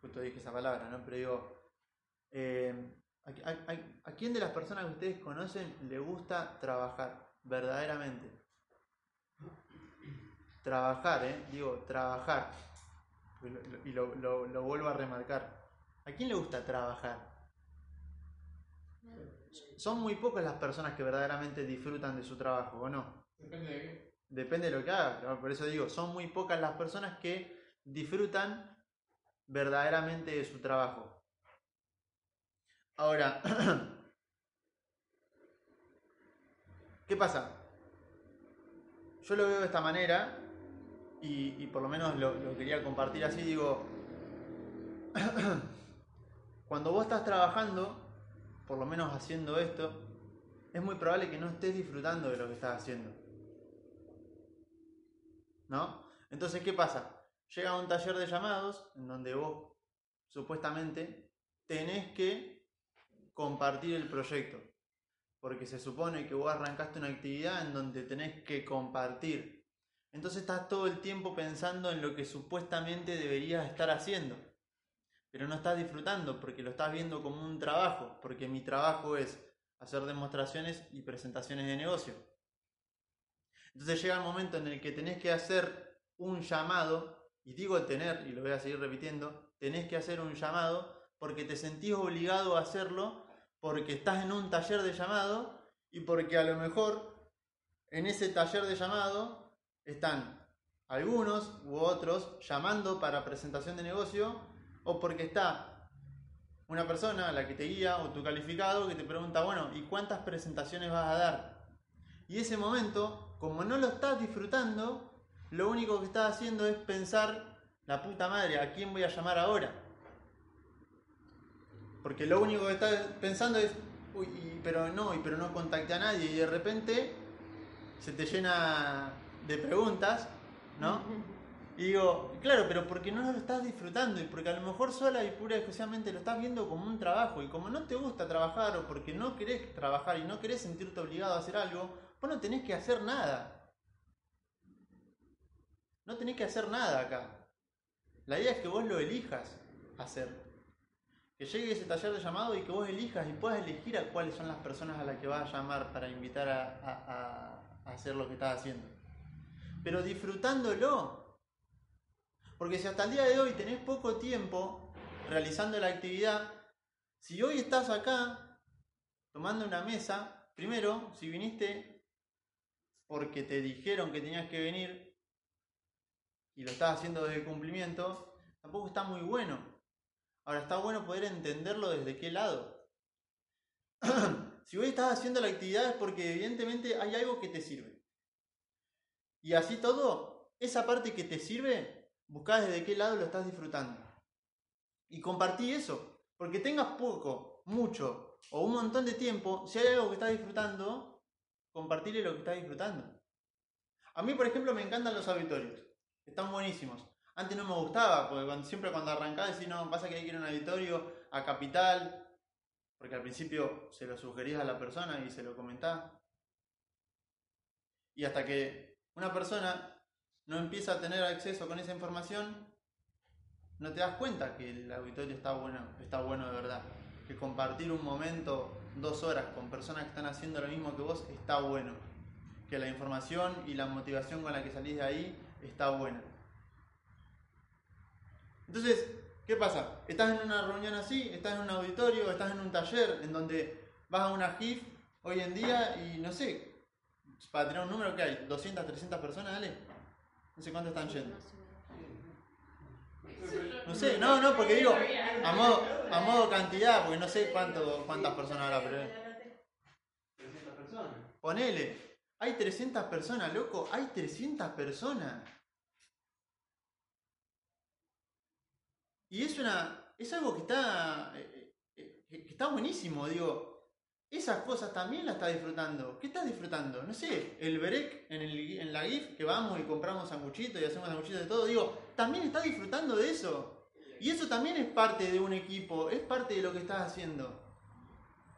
Justo dije esa palabra, ¿no? Pero digo, eh, ¿a, a, a quién de las personas que ustedes conocen le gusta trabajar verdaderamente? Trabajar, ¿eh? Digo, trabajar. Y lo, lo, lo, vuelvo a remarcar. ¿A quién le gusta trabajar? Son muy pocas las personas que verdaderamente disfrutan de su trabajo, ¿o no? Depende de qué. Depende de lo que haga. Por eso digo, son muy pocas las personas que disfrutan verdaderamente de su trabajo. Ahora, ¿qué pasa? Yo lo veo de esta manera y, por lo menos lo, quería compartir así, digo, cuando vos estás trabajando, por lo menos haciendo esto, es muy probable que no estés disfrutando de lo que estás haciendo. ¿No? Entonces, ¿qué pasa? Llega un taller de llamados en donde vos supuestamente tenés que compartir el proyecto. Porque se supone que vos arrancaste una actividad en donde tenés que compartir. Entonces estás todo el tiempo pensando en lo que supuestamente deberías estar haciendo. Pero no estás disfrutando porque lo estás viendo como un trabajo. Porque mi trabajo es hacer demostraciones y presentaciones de negocio. Entonces llega el momento en el que tenés que hacer un llamado, y digo tener, y lo voy a seguir repitiendo, tenés que hacer un llamado porque te sentís obligado a hacerlo, porque estás en un taller de llamado y porque a lo mejor en ese taller de llamado están algunos u otros llamando para presentación de negocio o porque está una persona, la que te guía o tu calificado, que te pregunta, bueno, ¿y cuántas presentaciones vas a dar? Y ese momento, como no lo estás disfrutando, lo único que estás haciendo es pensar, la puta madre, ¿a quién voy a llamar ahora? Porque lo único que estás pensando es, uy, pero no, pero no contacté a nadie. Y de repente se te llena de preguntas, ¿no? Y digo, claro, pero porque no lo estás disfrutando y porque a lo mejor sola y pura y exclusivamente lo estás viendo como un trabajo y como no te gusta trabajar o porque no querés trabajar y no querés sentirte obligado a hacer algo, vos no tenés que hacer nada. No tenés que hacer nada acá. La idea es que vos lo elijas hacer. Que llegue ese taller de llamado y que vos elijas y puedas elegir a cuáles son las personas a las que vas a llamar para invitar a, hacer lo que estás haciendo. Pero disfrutándolo. Porque si hasta el día de hoy tenés poco tiempo realizando la actividad, si hoy estás acá tomando una mesa, primero, si viniste porque te dijeron que tenías que venir y lo estás haciendo desde cumplimiento, tampoco está muy bueno. Ahora está bueno poder entenderlo desde qué lado. si hoy estás haciendo la actividad es porque evidentemente hay algo que te sirve. Y así todo, esa parte que te sirve, buscá desde qué lado lo estás disfrutando. Y compartí eso. Porque tengas poco, mucho o un montón de tiempo, si hay algo que estás disfrutando, compartirle lo que estás disfrutando. A mí, por ejemplo, me encantan los auditorios. Están buenísimos. Antes no me gustaba, porque siempre cuando arrancaba decía, no, pasa que hay que ir a un auditorio a capital, porque al principio se lo sugerís a la persona y se lo comentás. Y hasta que una persona no empieza a tener acceso con esa información, no te das cuenta que el auditorio está bueno, está bueno de verdad. Que compartir un momento, dos horas con personas que están haciendo lo mismo que vos, está bueno. Que la información y la motivación con la que salís de ahí está buena. Entonces, ¿qué pasa? Estás en una reunión así, estás en un auditorio, estás en un taller en donde vas a una GIF hoy en día y no sé, para tener un número que hay, 200, 300 personas, dale. No sé cuántos están yendo. No sé, no, no, porque digo, a modo, a modo cantidad, porque no sé cuánto, cuántas personas habrá, pero... 300 personas. Ponele, hay 300 personas, loco, hay 300 personas. Y es una, es algo que está, eh, eh, que está buenísimo, digo, esas cosas también las estás disfrutando. ¿Qué estás disfrutando? No sé, el break en, el, en la GIF que vamos y compramos sanguchitos y hacemos sanguchitos de todo, digo, también estás disfrutando de eso. Y eso también es parte de un equipo, es parte de lo que estás haciendo.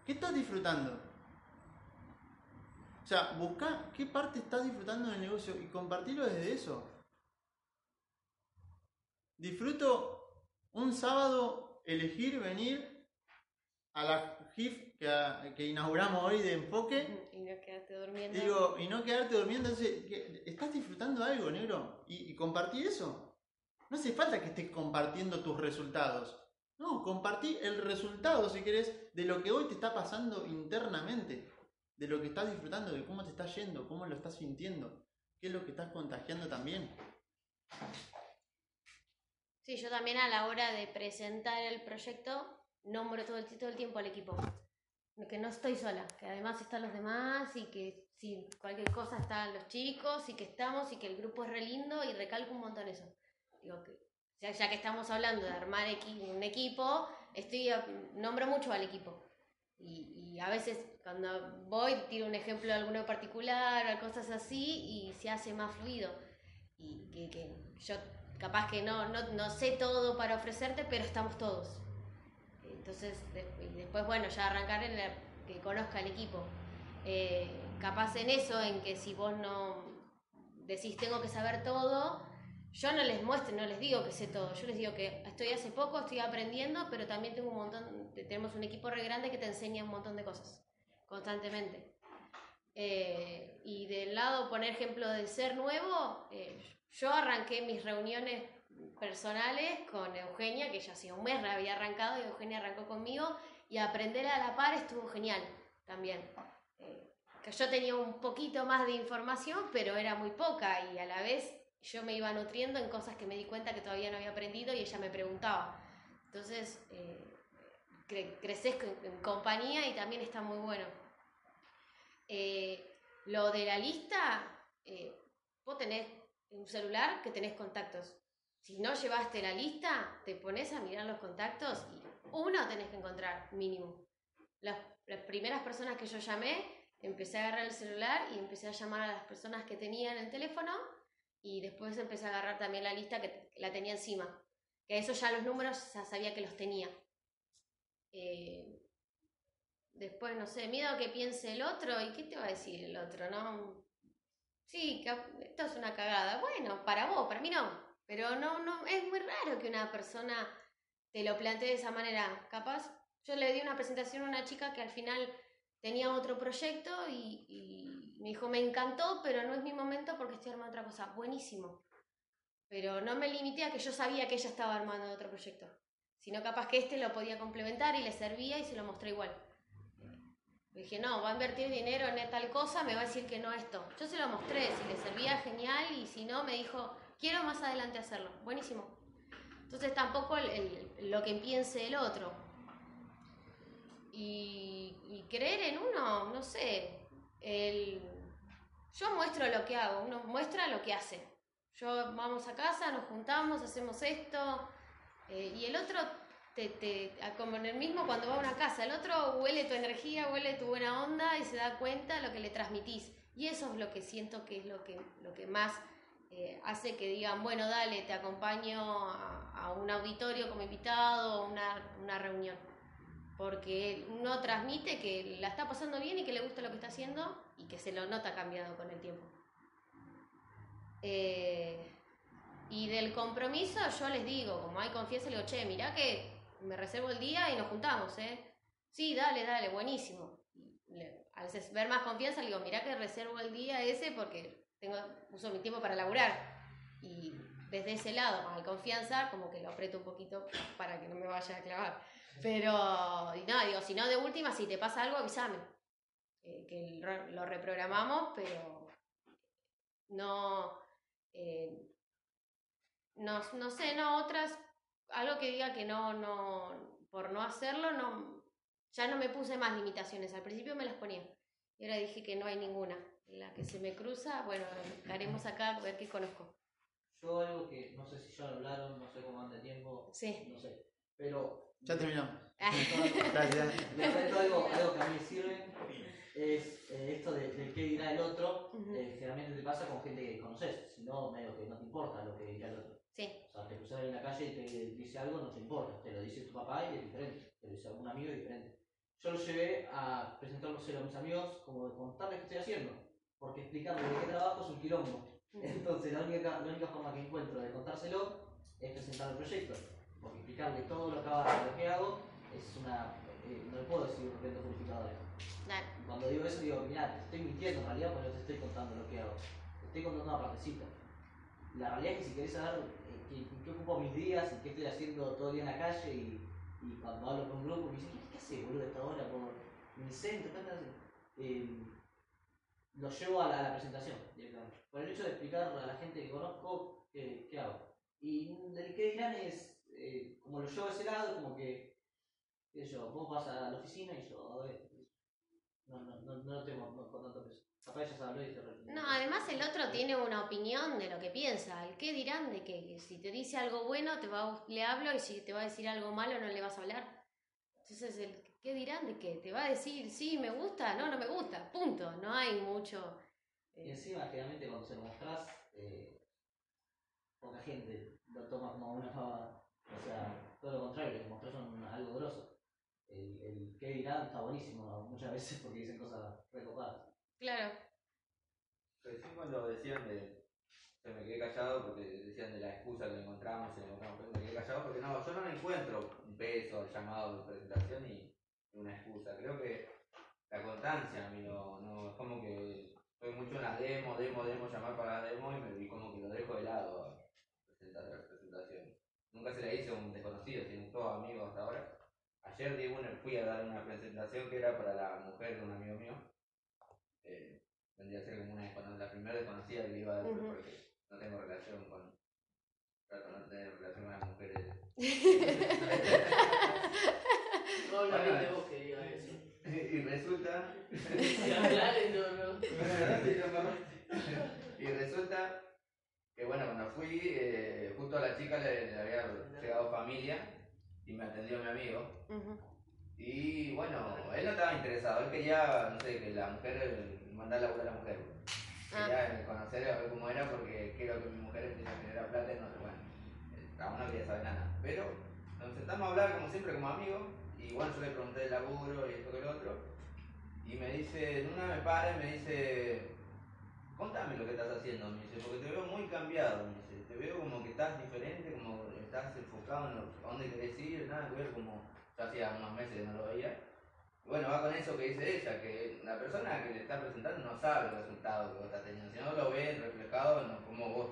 ¿Qué estás disfrutando? O sea, busca qué parte estás disfrutando del negocio y compartirlo desde eso. Disfruto un sábado elegir venir a la GIF que, que inauguramos hoy de enfoque. Y no quedarte durmiendo. Digo, y no quedarte durmiendo. Entonces, que- ¿estás disfrutando algo, negro? Y, y compartí eso. No hace falta que estés compartiendo tus resultados. No, compartí el resultado, si querés, de lo que hoy te está pasando internamente. De lo que estás disfrutando, de cómo te está yendo, cómo lo estás sintiendo. ¿Qué es lo que estás contagiando también? Sí, yo también a la hora de presentar el proyecto nombro todo el, todo el tiempo al equipo. Que no estoy sola, que además están los demás y que si cualquier cosa están los chicos y que estamos y que el grupo es re lindo y recalco un montón eso. Digo que ya, ya que estamos hablando de armar equi- un equipo, estoy nombro mucho al equipo. Y, y a veces cuando voy tiro un ejemplo de alguno particular o cosas así y se hace más fluido. Y que, que yo capaz que no, no, no sé todo para ofrecerte, pero estamos todos. Entonces, de- y después, bueno, ya arrancar en la- que conozca el equipo. Eh, capaz en eso, en que si vos no decís tengo que saber todo, yo no les muestro, no les digo que sé todo. Yo les digo que estoy hace poco, estoy aprendiendo, pero también tengo un montón, tenemos un equipo re grande que te enseña un montón de cosas constantemente. Eh, y del lado, poner ejemplo de ser nuevo, eh, yo arranqué mis reuniones personales con Eugenia, que ya hacía un mes había arrancado y Eugenia arrancó conmigo, y aprender a la par estuvo genial también. Eh, que yo tenía un poquito más de información, pero era muy poca y a la vez yo me iba nutriendo en cosas que me di cuenta que todavía no había aprendido y ella me preguntaba. Entonces, eh, cre- creces en compañía y también está muy bueno. Eh, lo de la lista, eh, vos tenés un celular que tenés contactos. Si no llevaste la lista, te pones a mirar los contactos y uno tenés que encontrar, mínimo. Las, las primeras personas que yo llamé, empecé a agarrar el celular y empecé a llamar a las personas que tenía en el teléfono y después empecé a agarrar también la lista que la tenía encima. Que eso ya los números ya sabía que los tenía. Eh, después, no sé, miedo a que piense el otro. ¿Y qué te va a decir el otro? No. Sí, esto es una cagada. Bueno, para vos, para mí no. Pero no, no, es muy raro que una persona te lo plantee de esa manera. Capaz, yo le di una presentación a una chica que al final tenía otro proyecto y, y me dijo, me encantó, pero no es mi momento porque estoy armando otra cosa. Buenísimo. Pero no me limité a que yo sabía que ella estaba armando otro proyecto, sino capaz que este lo podía complementar y le servía y se lo mostré igual. Dije, no, va a invertir dinero en tal cosa, me va a decir que no esto. Yo se lo mostré, si le servía genial y si no, me dijo, quiero más adelante hacerlo. Buenísimo. Entonces tampoco el- el- lo que piense el otro. Y, y creer en uno, no sé. El, yo muestro lo que hago, uno muestra lo que hace. Yo vamos a casa, nos juntamos, hacemos esto. eh, y el otro, te, te, como en el mismo cuando va a una casa, el otro huele tu energía, huele tu buena onda y se da cuenta lo que le transmitís. Y eso es lo que siento que es lo que, lo que más eh, hace que digan, bueno, dale, te acompaño a, un auditorio como invitado una, una reunión. Porque uno transmite que la está pasando bien y que le gusta lo que está haciendo y que se lo nota cambiado con el tiempo. Eh, y del compromiso yo les digo, como hay confianza, le digo, che, mirá que me reservo el día y nos juntamos, ¿eh? Sí, dale, dale, buenísimo. Le- a veces ver más confianza, le digo, mirá que reservo el día ese porque tengo, uso mi tiempo para laburar. Y desde ese lado, con la confianza, como que lo aprieto un poquito para que no me vaya a clavar. Pero, y nada, digo, si no, de última, si te pasa algo, avísame. Eh, que lo reprogramamos, pero no, eh, no, no sé, no, otras, algo que diga que no, no, por no hacerlo, no, ya no me puse más limitaciones. Al principio me las ponía. Y ahora dije que no hay ninguna. La que se me cruza, bueno, estaremos acá a ver qué conozco. Yo algo que no sé si ya lo hablaron, no sé cómo anda el tiempo, Sí. no sé. Pero Ya terminamos. Ah. Gracias. cuento algo, algo que a mí me sirve. Es eh, esto de, de qué dirá el otro. Ujú. eh, generalmente te pasa con gente que conoces, si no, medio que no te importa lo que dirá el otro. Sí, O sea, te cruzas en la calle y te dice algo, no te importa. Te lo dice tu papá y es diferente. Te lo dice algún amigo y es diferente. Yo lo llevé a presentárselo a mis amigos, como de contarles qué estoy haciendo. Porque explicarles de qué trabajo es un quilombo. Entonces, la única, la única forma que encuentro de contárselo es presentar el proyecto. Porque explicarle todo lo que, hago- lo que hago es una. eh, no le puedo decir retos purificadores. dale. Y cuando digo eso, digo, mira, te estoy mintiendo en realidad porque no te estoy contando lo que hago. Te estoy contando una partecita. La realidad es que si querés saber eh, qué, ocupo mis días y qué estoy haciendo todo el día en la calle y, y cuando hablo con un grupo me dicen, ¿qué, qué haces, boludo, a esta hora por mi centro? ¿Qué estás haciendo?". Eh, lo llevo a la, a la presentación directamente. Por el hecho de explicar a la gente que conozco qué, qué hago. Y del que dirán es, eh, como lo llevo a ese lado, como que, qué sé yo, vos vas a la oficina y yo, a ver, no, no, no, no lo tengo no, con tanto peso. Capaz ya se habló y se re- No, además el otro tiene una opinión de lo que piensa. El qué dirán de que si te dice algo bueno te va le hablo y si te va a decir algo malo no le vas a hablar. Entonces el qué dirán de que te va a decir sí me gusta, no, no me gusta, punto. No hay mucho. Y eh, encima, generalmente cuando se lo mostrás, eh, poca gente lo toma como una pavada. O sea, todo lo contrario, les mostrás un- algo grosso. El, el qué dirán está buenísimo ¿no? muchas veces porque dicen cosas recopadas. claro. Recién cuando decían de. Se me quedé callado porque decían de la excusa que encontramos, y encontramos, me quedé callado porque no, yo no le encuentro un peso al llamado de presentación y una excusa. Creo que la constancia a mí no, no es como que estoy mucho en las demos, demo, demo, llamar para la demo y me vi como que lo dejo de lado a presentar la presentación. Nunca se la hice a un desconocido, sino todos amigos hasta ahora. Ayer di una, fui a dar una presentación que era para la mujer de un amigo mío. Eh, vendría a ser como una descono- la primera desconocida que iba a dar porque no tengo relación con. Trato de no tener relación con las mujeres. Que eso. y resulta. No, no. y resulta que bueno, cuando fui, eh, justo a la chica le, le había llegado familia y me atendió mi amigo. Y bueno, él no estaba interesado, él quería, no sé, que la mujer, mandar a laburar a la mujer. Quería conocer a ver cómo era porque quiero que mi mujer empiece a generar plata y no sé, bueno, eh, cada uno quería saber nada. Pero nos sentamos a hablar como siempre, como amigos, y bueno, yo le pregunté el laburo y esto que lo otro, y me dice, en una me para y me dice, contame lo que estás haciendo, me dice, porque te veo muy cambiado, me dice, te veo como que estás diferente, como estás enfocado en lo- a dónde querés ir, nada que ver como yo hacía unos meses que no lo veía. Bueno, va con eso que dice ella, que la persona que le está presentando no sabe el resultado que vos estás teniendo, sino lo ve reflejado en cómo vos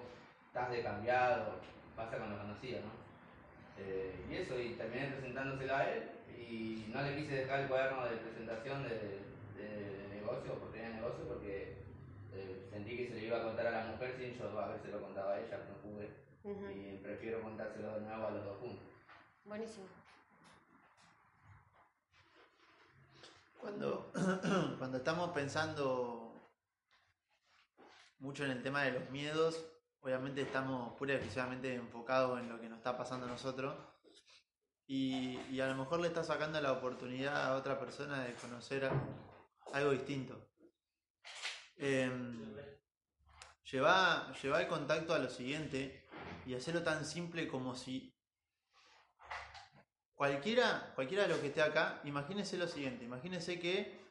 estás de cambiado, pasa con lo conocido, ¿no? Eh, y eso, y terminé presentándosela a él y no le quise dejar el cuaderno de presentación de, de negocio, oportunidad de negocio, porque eh, sentí que se le iba a contar a la mujer sin yo a ver se lo contaba a ella, no pude. Y prefiero contárselo de nuevo a los dos juntos. Buenísimo. Cuando, cuando estamos pensando mucho en el tema de los miedos, obviamente estamos pura y exclusivamente enfocados en lo que nos está pasando a nosotros. Y, a lo mejor le está sacando la oportunidad a otra persona de conocer algo distinto. Em, Lleva, lleva el contacto a lo siguiente y hacerlo tan simple como si cualquiera, cualquiera de los que esté acá, imagínese lo siguiente, imagínese que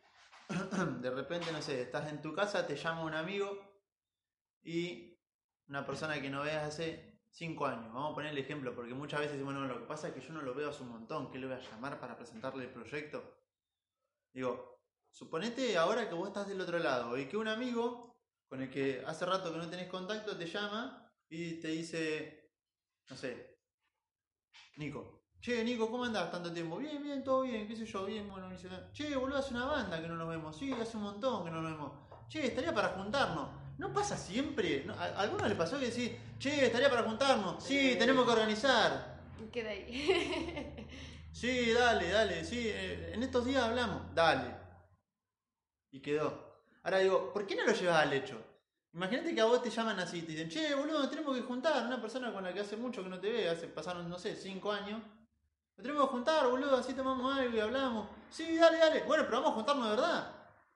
de repente, no sé, estás en tu casa, te llama un amigo y una persona que no veas hace cinco años. Vamos a poner el ejemplo, porque muchas veces decimos, no, lo que pasa es que yo no lo veo hace un montón, ¿qué le voy a llamar para presentarle el proyecto? Digo, suponete ahora que vos estás del otro lado y que un amigo con el que hace rato que no tenés contacto te llama y te dice, no sé, Nico, che, Nico, ¿cómo andás tanto tiempo? Bien, bien, todo bien, qué sé yo, bien, bueno, dice, che, boludo, hace una banda que no nos vemos, sí, hace un montón que no nos vemos, che, estaría para juntarnos. ¿No pasa siempre? ¿No? ¿A alguno le pasó que decís, che, estaría para juntarnos? Sí, tenemos que organizar. Queda ahí. Sí, dale, dale, sí, eh, en estos días hablamos, dale. Y quedó. Ahora digo, ¿por qué no lo llevas al hecho? Imagínate que a vos te llaman así, te dicen, che, boludo, tenemos que juntar, una persona con la que hace mucho que no te ve, hace, pasaron, no sé, cinco años. Nos tenemos que juntar, boludo, así tomamos algo y hablamos. Sí, dale, dale. Bueno, pero vamos a juntarnos de verdad.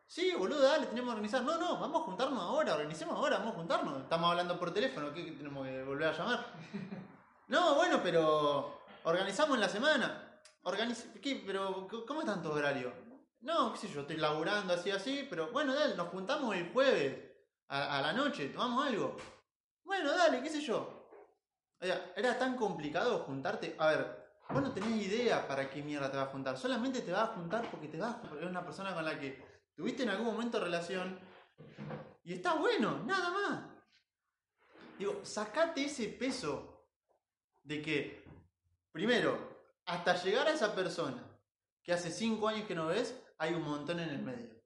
Sí, boludo, dale, tenemos que organizar. No, no, vamos a juntarnos ahora, organicemos ahora, vamos a juntarnos. Estamos hablando por teléfono, ¿qué tenemos que volver a llamar? No, bueno, pero organizamos en la semana. Organiz ¿Qué? Pero, ¿cómo están tu horario? No, qué sé yo, estoy laburando así, así, pero bueno, dale, nos juntamos el jueves a, a la noche, tomamos algo. Bueno, dale, qué sé yo. O sea, era tan complicado juntarte. A ver, vos no tenés idea para qué mierda te vas a juntar. Solamente te vas a juntar porque te vas porque es una persona con la que tuviste en algún momento relación y está bueno, nada más. Digo, sacate ese peso de que, primero, hasta llegar a esa persona que hace cinco años que no ves, hay un montón en el medio.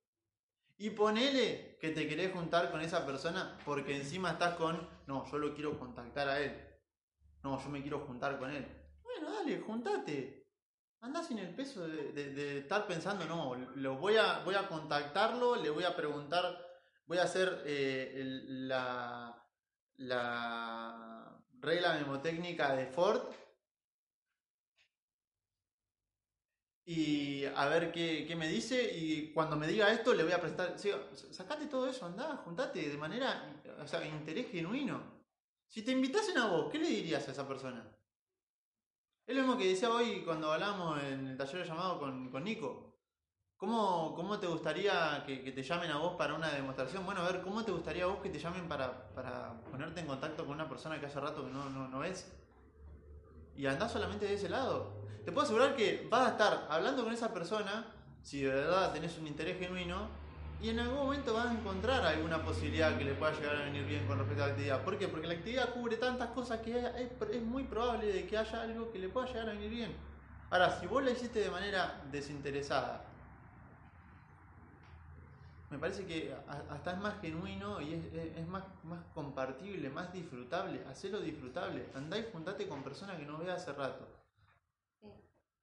Y ponele que te querés juntar con esa persona porque encima estás con, no, yo lo quiero contactar a él. No, yo me quiero juntar con él. Bueno, dale, juntate. Andá sin el peso de, estar pensando, no, lo voy a, voy a contactarlo, le voy a preguntar, voy a hacer eh, la, la regla memotécnica de Ford y a ver qué, qué me dice y cuando me diga esto le voy a prestar, sacate todo eso, andá, juntate de manera, o sea, interés genuino. Si te invitasen a vos, ¿qué le dirías a esa persona? Es lo mismo que decía hoy cuando hablamos en el taller llamado con, con Nico. ¿Cómo, ¿Cómo te gustaría que, que te llamen a vos para una demostración? Bueno, a ver, ¿cómo te gustaría a vos que te llamen para, para ponerte en contacto con una persona que hace rato que no, no, no ves? Y andás solamente de ese lado. Te puedo asegurar que vas a estar hablando con esa persona, si de verdad tenés un interés genuino, y en algún momento vas a encontrar alguna posibilidad que le pueda llegar a venir bien con respecto a la actividad. ¿Por qué? Porque la actividad cubre tantas cosas que es, es muy probable de que haya algo que le pueda llegar a venir bien. Ahora, si vos la hiciste de manera desinteresada, me parece que hasta es más genuino y es, es- es más, más compartible, más disfrutable. Hacelo disfrutable. Andá y juntate con personas que no veas hace rato. Sí.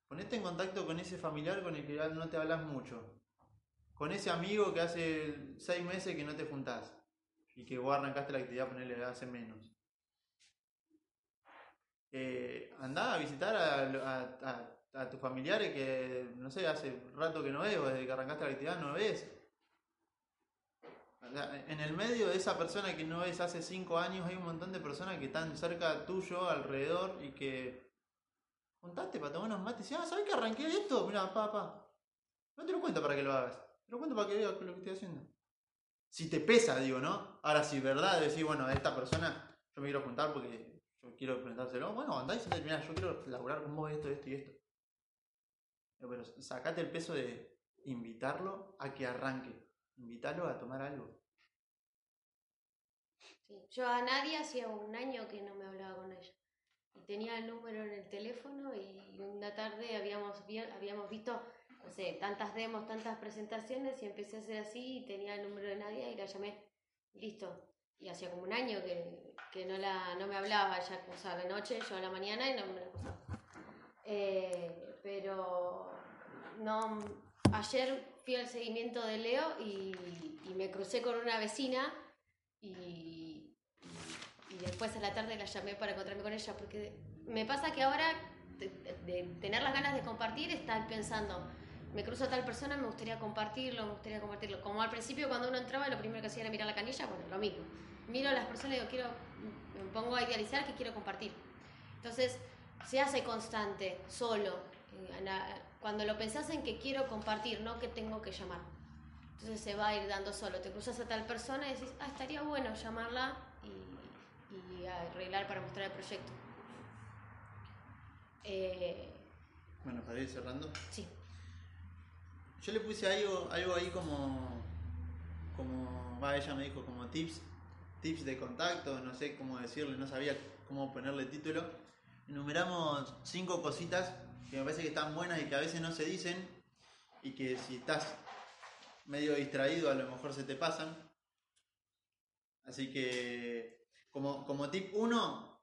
Ponete en contacto con ese familiar con el que no te hablas mucho. Con ese amigo que hace seis meses que no te juntás. Y que vos arrancaste la actividad, ponerle hace menos. Eh, andá a visitar a, tus familiares que, no sé, hace rato que no ves, o desde que arrancaste la actividad no ves. En el medio de esa persona que no ves hace cinco años hay un montón de personas que están cerca tuyo, alrededor, y que juntaste para tomar unos mates y ah, ¿sabes que arranqué esto? Mira, papá. No te lo cuento para que lo hagas. Lo cuento para que veas lo que estoy haciendo. Si te pesa, digo, ¿no? Ahora, si verdad decís, bueno, a esta persona yo me quiero juntar porque yo quiero presentárselo. Bueno, andá y mira, yo quiero laburar con vos esto, esto y esto. Pero sacate el peso de invitarlo a que arranque. Invitarlo a tomar algo. Sí. Yo a Nadia hacía un año que no me hablaba con ella. Y tenía el número en el teléfono y una tarde habíamos, habíamos visto, no sé, tantas demos, tantas presentaciones y empecé a hacer así y tenía el número de Nadia y la llamé. Listo. Y hacía como un año que, que no, la, no me hablaba, ella cursaba la noche, yo a la mañana y no me la acusaba. Eh, pero no, ayer fui al seguimiento de Leo y, y me crucé con una vecina y- y después a la tarde la llamé para encontrarme con ella porque me pasa que ahora de, de tener las ganas de compartir estar pensando me cruzo a tal persona me gustaría compartirlo me gustaría compartirlo como al principio cuando uno entraba lo primero que hacía era mirar la canilla bueno lo mismo miro a las personas y digo, quiero, me pongo a idealizar que quiero compartir. Entonces, se hace constante, solo. La- Cuando lo pensás en que quiero compartir, no que tengo que llamar. Entonces se va a ir dando solo. Te cruzas a tal persona y decís, ah, estaría bueno llamarla y, y arreglar para mostrar el proyecto. Eh, Bueno, para ir cerrando. sí. Yo le puse algo, algo ahí como. como. va, ella me dijo como tips. Tips de contacto, no sé cómo decirle, no sabía cómo ponerle título. Enumeramos cinco cositas que me parece que están buenas y que a veces no se dicen. Y que si estás medio distraído a lo mejor se te pasan. Así que. Como, como tip 1,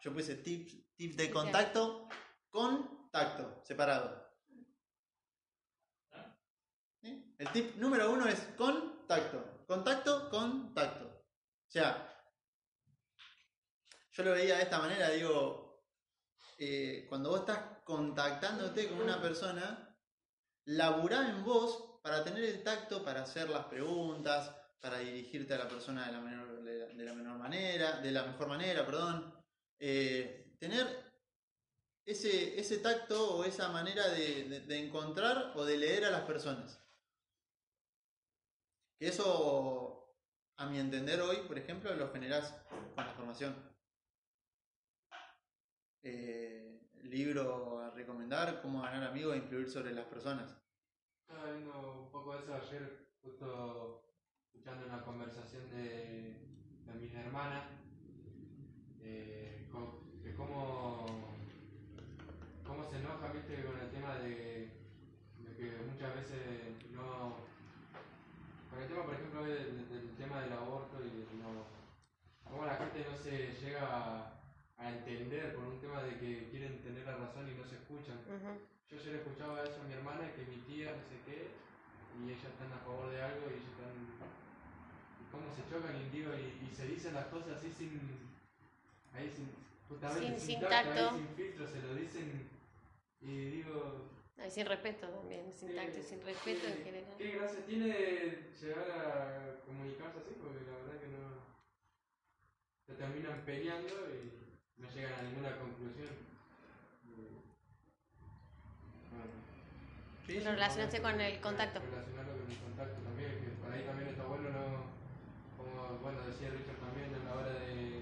yo puse tips, tips de contacto con tacto, separado. ¿Sí? El tip número uno es contacto. Contacto con tacto. O sea, yo lo veía de esta manera, digo, eh, cuando vos estás contactándote con una persona, laburá en vos para tener el tacto, para hacer las preguntas, para dirigirte a la persona de la menor, de la, menor manera, de la mejor manera, perdón. Eh, tener ese, ese tacto o esa manera de- de encontrar o de leer a las personas. Que eso, a mi entender hoy, por ejemplo, lo generás con la formación. Eh, libro a recomendar, cómo ganar amigos e influir sobre las personas. Estaba viendo un poco eso ayer, justo escuchando una conversación de, de mi hermana, eh, de cómo, cómo se enoja, viste, con el tema de, de que muchas veces no... Con el tema, por ejemplo, del, del tema del aborto y de no, cómo la gente no se llega a, a entender por un tema de que quieren tener la razón y no se escuchan. Yo ayer escuchaba eso a mi hermana, que mi tía no sé qué, y ellas están a favor de algo y ellos están... Y cómo se chocan y, digo, y, y se dicen las cosas así sin... Ahí sin... Justamente Sin- sin tacto, ahí sin filtro, se lo dicen y digo... Sin respeto también, sin tacto y sin respeto en ¿qué, general. ¿Qué gracia tiene llegar a comunicarse así? Porque la verdad que no... Se terminan peleando y no llegan a ninguna conclusión. Bueno. Sí, Lo relacionaste con el contacto. Relacionarlo con el contacto también, que por ahí también está bueno, no, como bueno decía Richard también, a la hora de,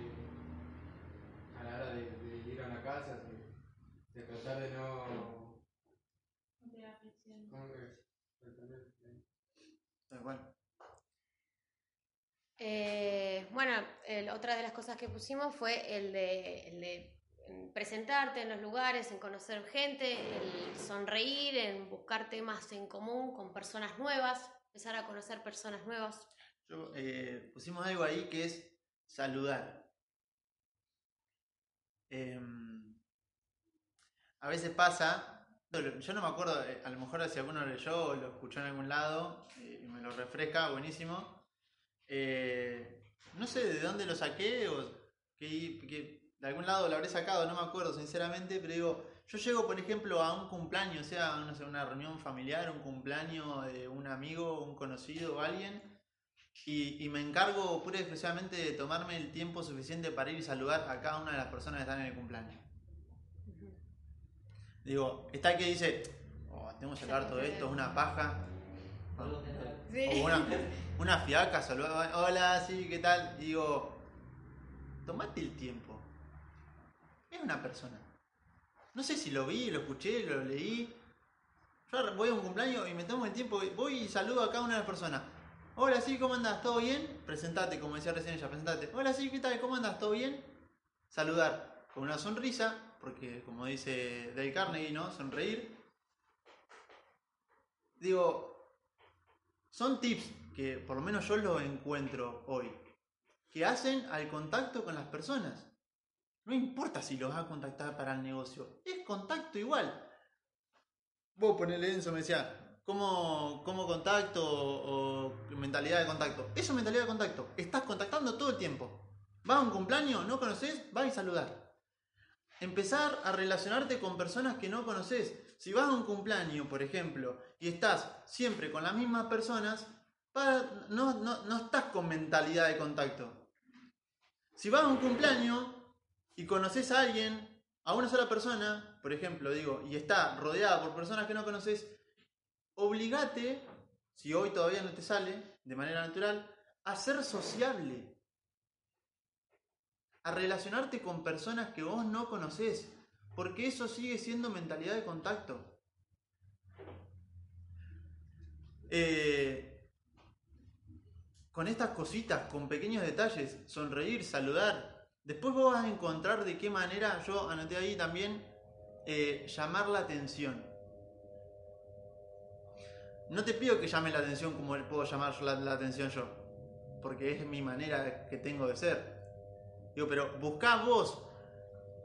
a la hora de, de ir a una casa, de, de tratar de no... No te da fricción. ¿cómo es? Exactamente. Tal cual. Eh, bueno, otra de las cosas que pusimos fue el de, presentarte en los lugares, en conocer gente, el sonreír, en buscar temas en común con personas nuevas, empezar a conocer personas nuevas. Yo, eh, pusimos algo ahí que es saludar. Em, a veces pasa, yo no me acuerdo, eh, a lo mejor si alguno leyó o lo escuchó en algún lado eh, y me lo refresca, buenísimo. No sé de dónde lo saqué o que, que de algún lado lo habré sacado, no me acuerdo sinceramente, pero digo, yo llego por ejemplo a un cumpleaños, sea no sé, una reunión familiar, un cumpleaños de un amigo, un conocido o alguien, y, y me encargo pura y exclusivamente de tomarme el tiempo suficiente para ir y saludar a cada una de las personas que están en el cumpleaños. Digo, está el que dice, oh, tengo que sacar todo esto, es una paja. O una, una fiaca, saludar, hola, sí, ¿qué tal? Y digo, tomate el tiempo. Es una persona. No sé si lo vi, lo escuché, lo leí. Yo voy a un cumpleaños y me tomo el tiempo, voy y saludo a cada una de las personas. Hola, sí, ¿cómo andás? ¿Todo bien? Presentate, como decía recién ella, presentate. Hola, sí, ¿qué tal? ¿Cómo andás? ¿Todo bien? Saludar con una sonrisa, porque como dice Dale Carnegie, ¿no? Sonreír. Digo, son tips que por lo menos yo los encuentro hoy, que hacen al contacto con las personas. No importa si los vas a contactar para el negocio, es contacto igual. Vos ponele Enzo, me decía, ¿cómo, cómo contacto o mentalidad de contacto? Eso es mentalidad de contacto. Estás contactando todo el tiempo. Vas a un cumpleaños, no conoces, vas y saludar. Empezar a relacionarte con personas que no conoces. Si vas a un cumpleaños, por ejemplo, y estás siempre con las mismas personas, pa- no, no, no estás con mentalidad de contacto. Si vas a un cumpleaños y conoces a alguien, a una sola persona, por ejemplo, digo, y está rodeada por personas que no conoces, obligate, si hoy todavía no te sale de manera natural, a ser sociable. A relacionarte con personas que vos no conoces. Porque eso sigue siendo mentalidad de contacto. Eh, con estas cositas, con pequeños detalles, sonreír, saludar. Después vos vas a encontrar de qué manera, yo anoté ahí también, eh, llamar la atención. No te pido que llame la atención como puedo llamar la, atención yo, porque es mi manera que tengo de ser. Digo, pero buscá vos,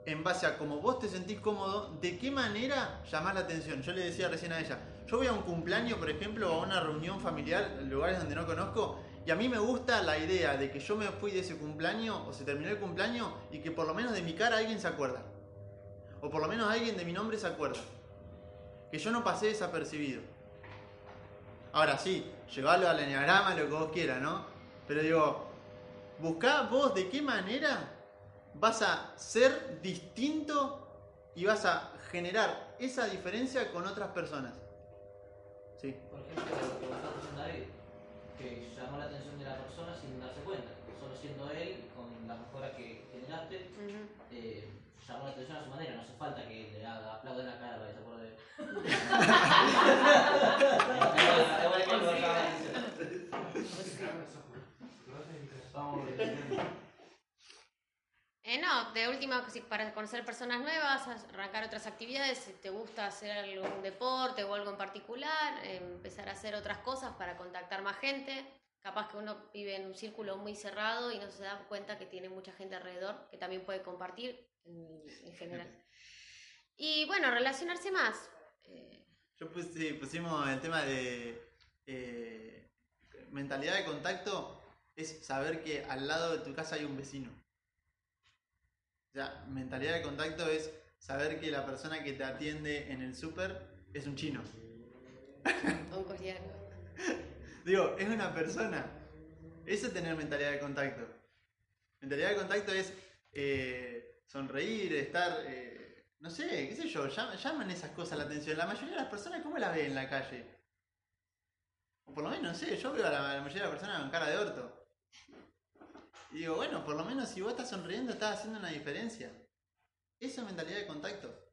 en base a cómo vos te sentís cómodo, de qué manera llamás la atención. Yo le decía recién a ella, yo voy a un cumpleaños, por ejemplo, a una reunión familiar, en lugares donde no conozco, y a mí me gusta la idea de que yo me fui de ese cumpleaños, o se terminó el cumpleaños, y que por lo menos de mi cara alguien se acuerda. O por lo menos alguien de mi nombre se acuerda. Que yo no pasé desapercibido. Ahora sí, llevarlo al enneagrama, lo que vos quieras, ¿no? Pero digo, buscá vos de qué manera vas a ser distinto y vas a generar esa diferencia con otras personas. Sí. Por ejemplo, lo que vos estás diciendo David, que llamó la atención de la persona sin darse cuenta. Solo siendo él, con la mejora que generaste, eh, llamó la atención a su manera. No hace falta que le haga aplaude en la cara para que se acuerde de él. Igual que él lo llama la atención. Vamos, Eh, no, de última, para conocer personas nuevas, arrancar otras actividades, si te gusta hacer algún deporte o algo en particular, empezar a hacer otras cosas para contactar más gente. Capaz que uno vive en un círculo muy cerrado y no se da cuenta que tiene mucha gente alrededor que también puede compartir en, en general. Y bueno, relacionarse más. Eh, Yo pusimos el tema de eh, mentalidad de contacto, es saber que al lado de tu casa hay un vecino. O sea, mentalidad de contacto es saber que la persona que te atiende en el súper es un chino. un coreano. Digo, es una persona. Eso es tener mentalidad de contacto. Mentalidad de contacto es eh, sonreír, estar, eh, no sé, qué sé yo, llama- llaman esas cosas la atención. La mayoría de las personas, ¿cómo las ven en la calle? O por lo menos, no sé, yo veo a la, a la mayoría de las personas con cara de orto. Y digo, bueno, por lo menos si vos estás sonriendo, estás haciendo una diferencia. Eso es mentalidad de contacto.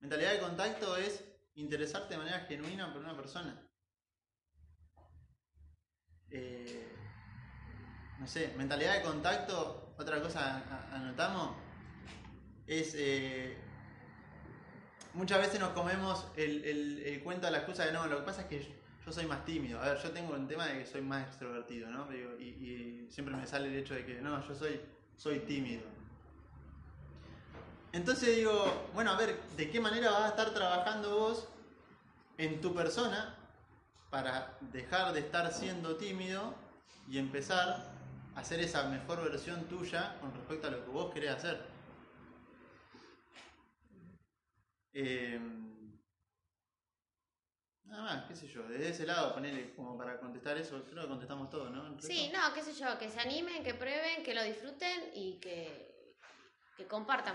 Mentalidad de contacto es interesarte de manera genuina por una persona. Eh, no sé, mentalidad de contacto, otra cosa anotamos, es eh, muchas veces nos comemos el, el- el cuento de la excusa de no, lo que pasa es que yo, soy más tímido. A ver, yo tengo el tema de que soy más extrovertido, ¿no? Y siempre me sale el hecho de que no, yo soy, soy tímido. Entonces digo, bueno, a ver, ¿de qué manera vas a estar trabajando vos en tu persona para dejar de estar siendo tímido y empezar a hacer esa mejor versión tuya con respecto a lo que vos querés hacer? Eh, nada más, qué sé yo, desde ese lado, ponele como para contestar eso, creo que contestamos todo, ¿no? Sí, no, qué sé yo, que se animen, que prueben, que lo disfruten y que, que compartan.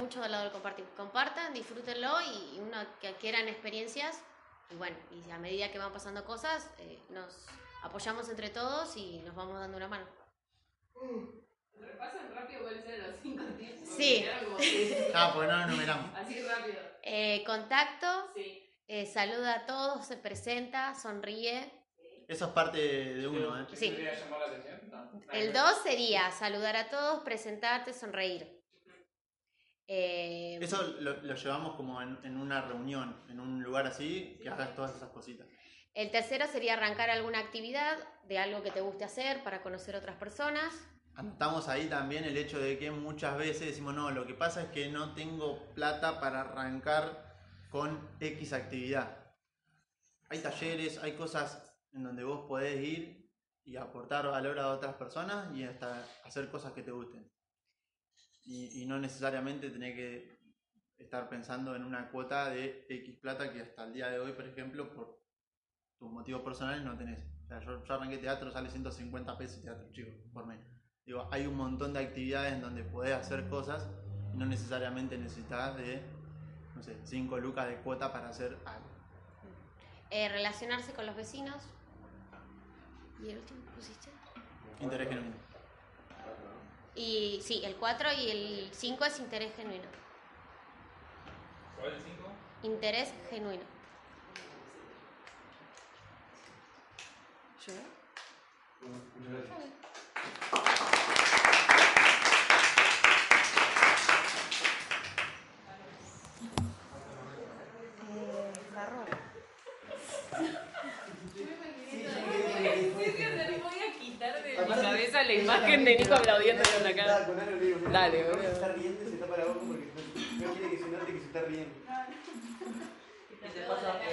Mucho del lado del compartir. Compartan, disfrútenlo y, y uno que adquieran experiencias. Y bueno, y a medida que van pasando cosas, eh, nos apoyamos entre todos y nos vamos dando una mano. ¿Repasan rápido cuáles eran los cinco tips? Sí. Ah, pues no lo enumeramos. Así rápido. Eh, contacto, Sí. Eh, saluda a todos, se presenta, sonríe. Eso es parte de uno, ¿eh? Sí. ¿Debería llamar la atención? No. El 2 sería saludar a todos, presentarte, sonreír. Eh, Eso lo, lo llevamos como en, en una reunión, en un lugar así, que hagas todas esas cositas. El tercero sería arrancar alguna actividad de algo que te guste hacer para conocer otras personas. Anotamos ahí también el hecho de que muchas veces decimos, no, lo que pasa es que no tengo plata para arrancar con X actividad. Hay talleres, hay cosas en donde vos podés ir y aportar valor a otras personas y hasta hacer cosas que te gusten. Y, y no necesariamente tener que estar pensando en una cuota de X plata que hasta el día de hoy, por ejemplo, por tus motivos personales no tenés. O sea, yo, yo arranqué teatro, sale 150 pesos teatro, chicos, por mes. Digo, hay un montón de actividades en donde podés hacer cosas y no necesariamente necesitas de, no sé, 5 lucas de cuota para hacer algo. Eh, relacionarse con los vecinos. ¿Y el último que pusiste? Interés genuino. Y sí, el 4 y el 5 es interés genuino. ¿Cuál es el 5? Interés genuino. Muchas gracias. la ropa. No voy a quitar de mi cabeza la imagen de Nico aplaudiendo en la cara. Dale, boludo. Se está riendo y se tapa la boca porque no, quiere que se note que se está riendo.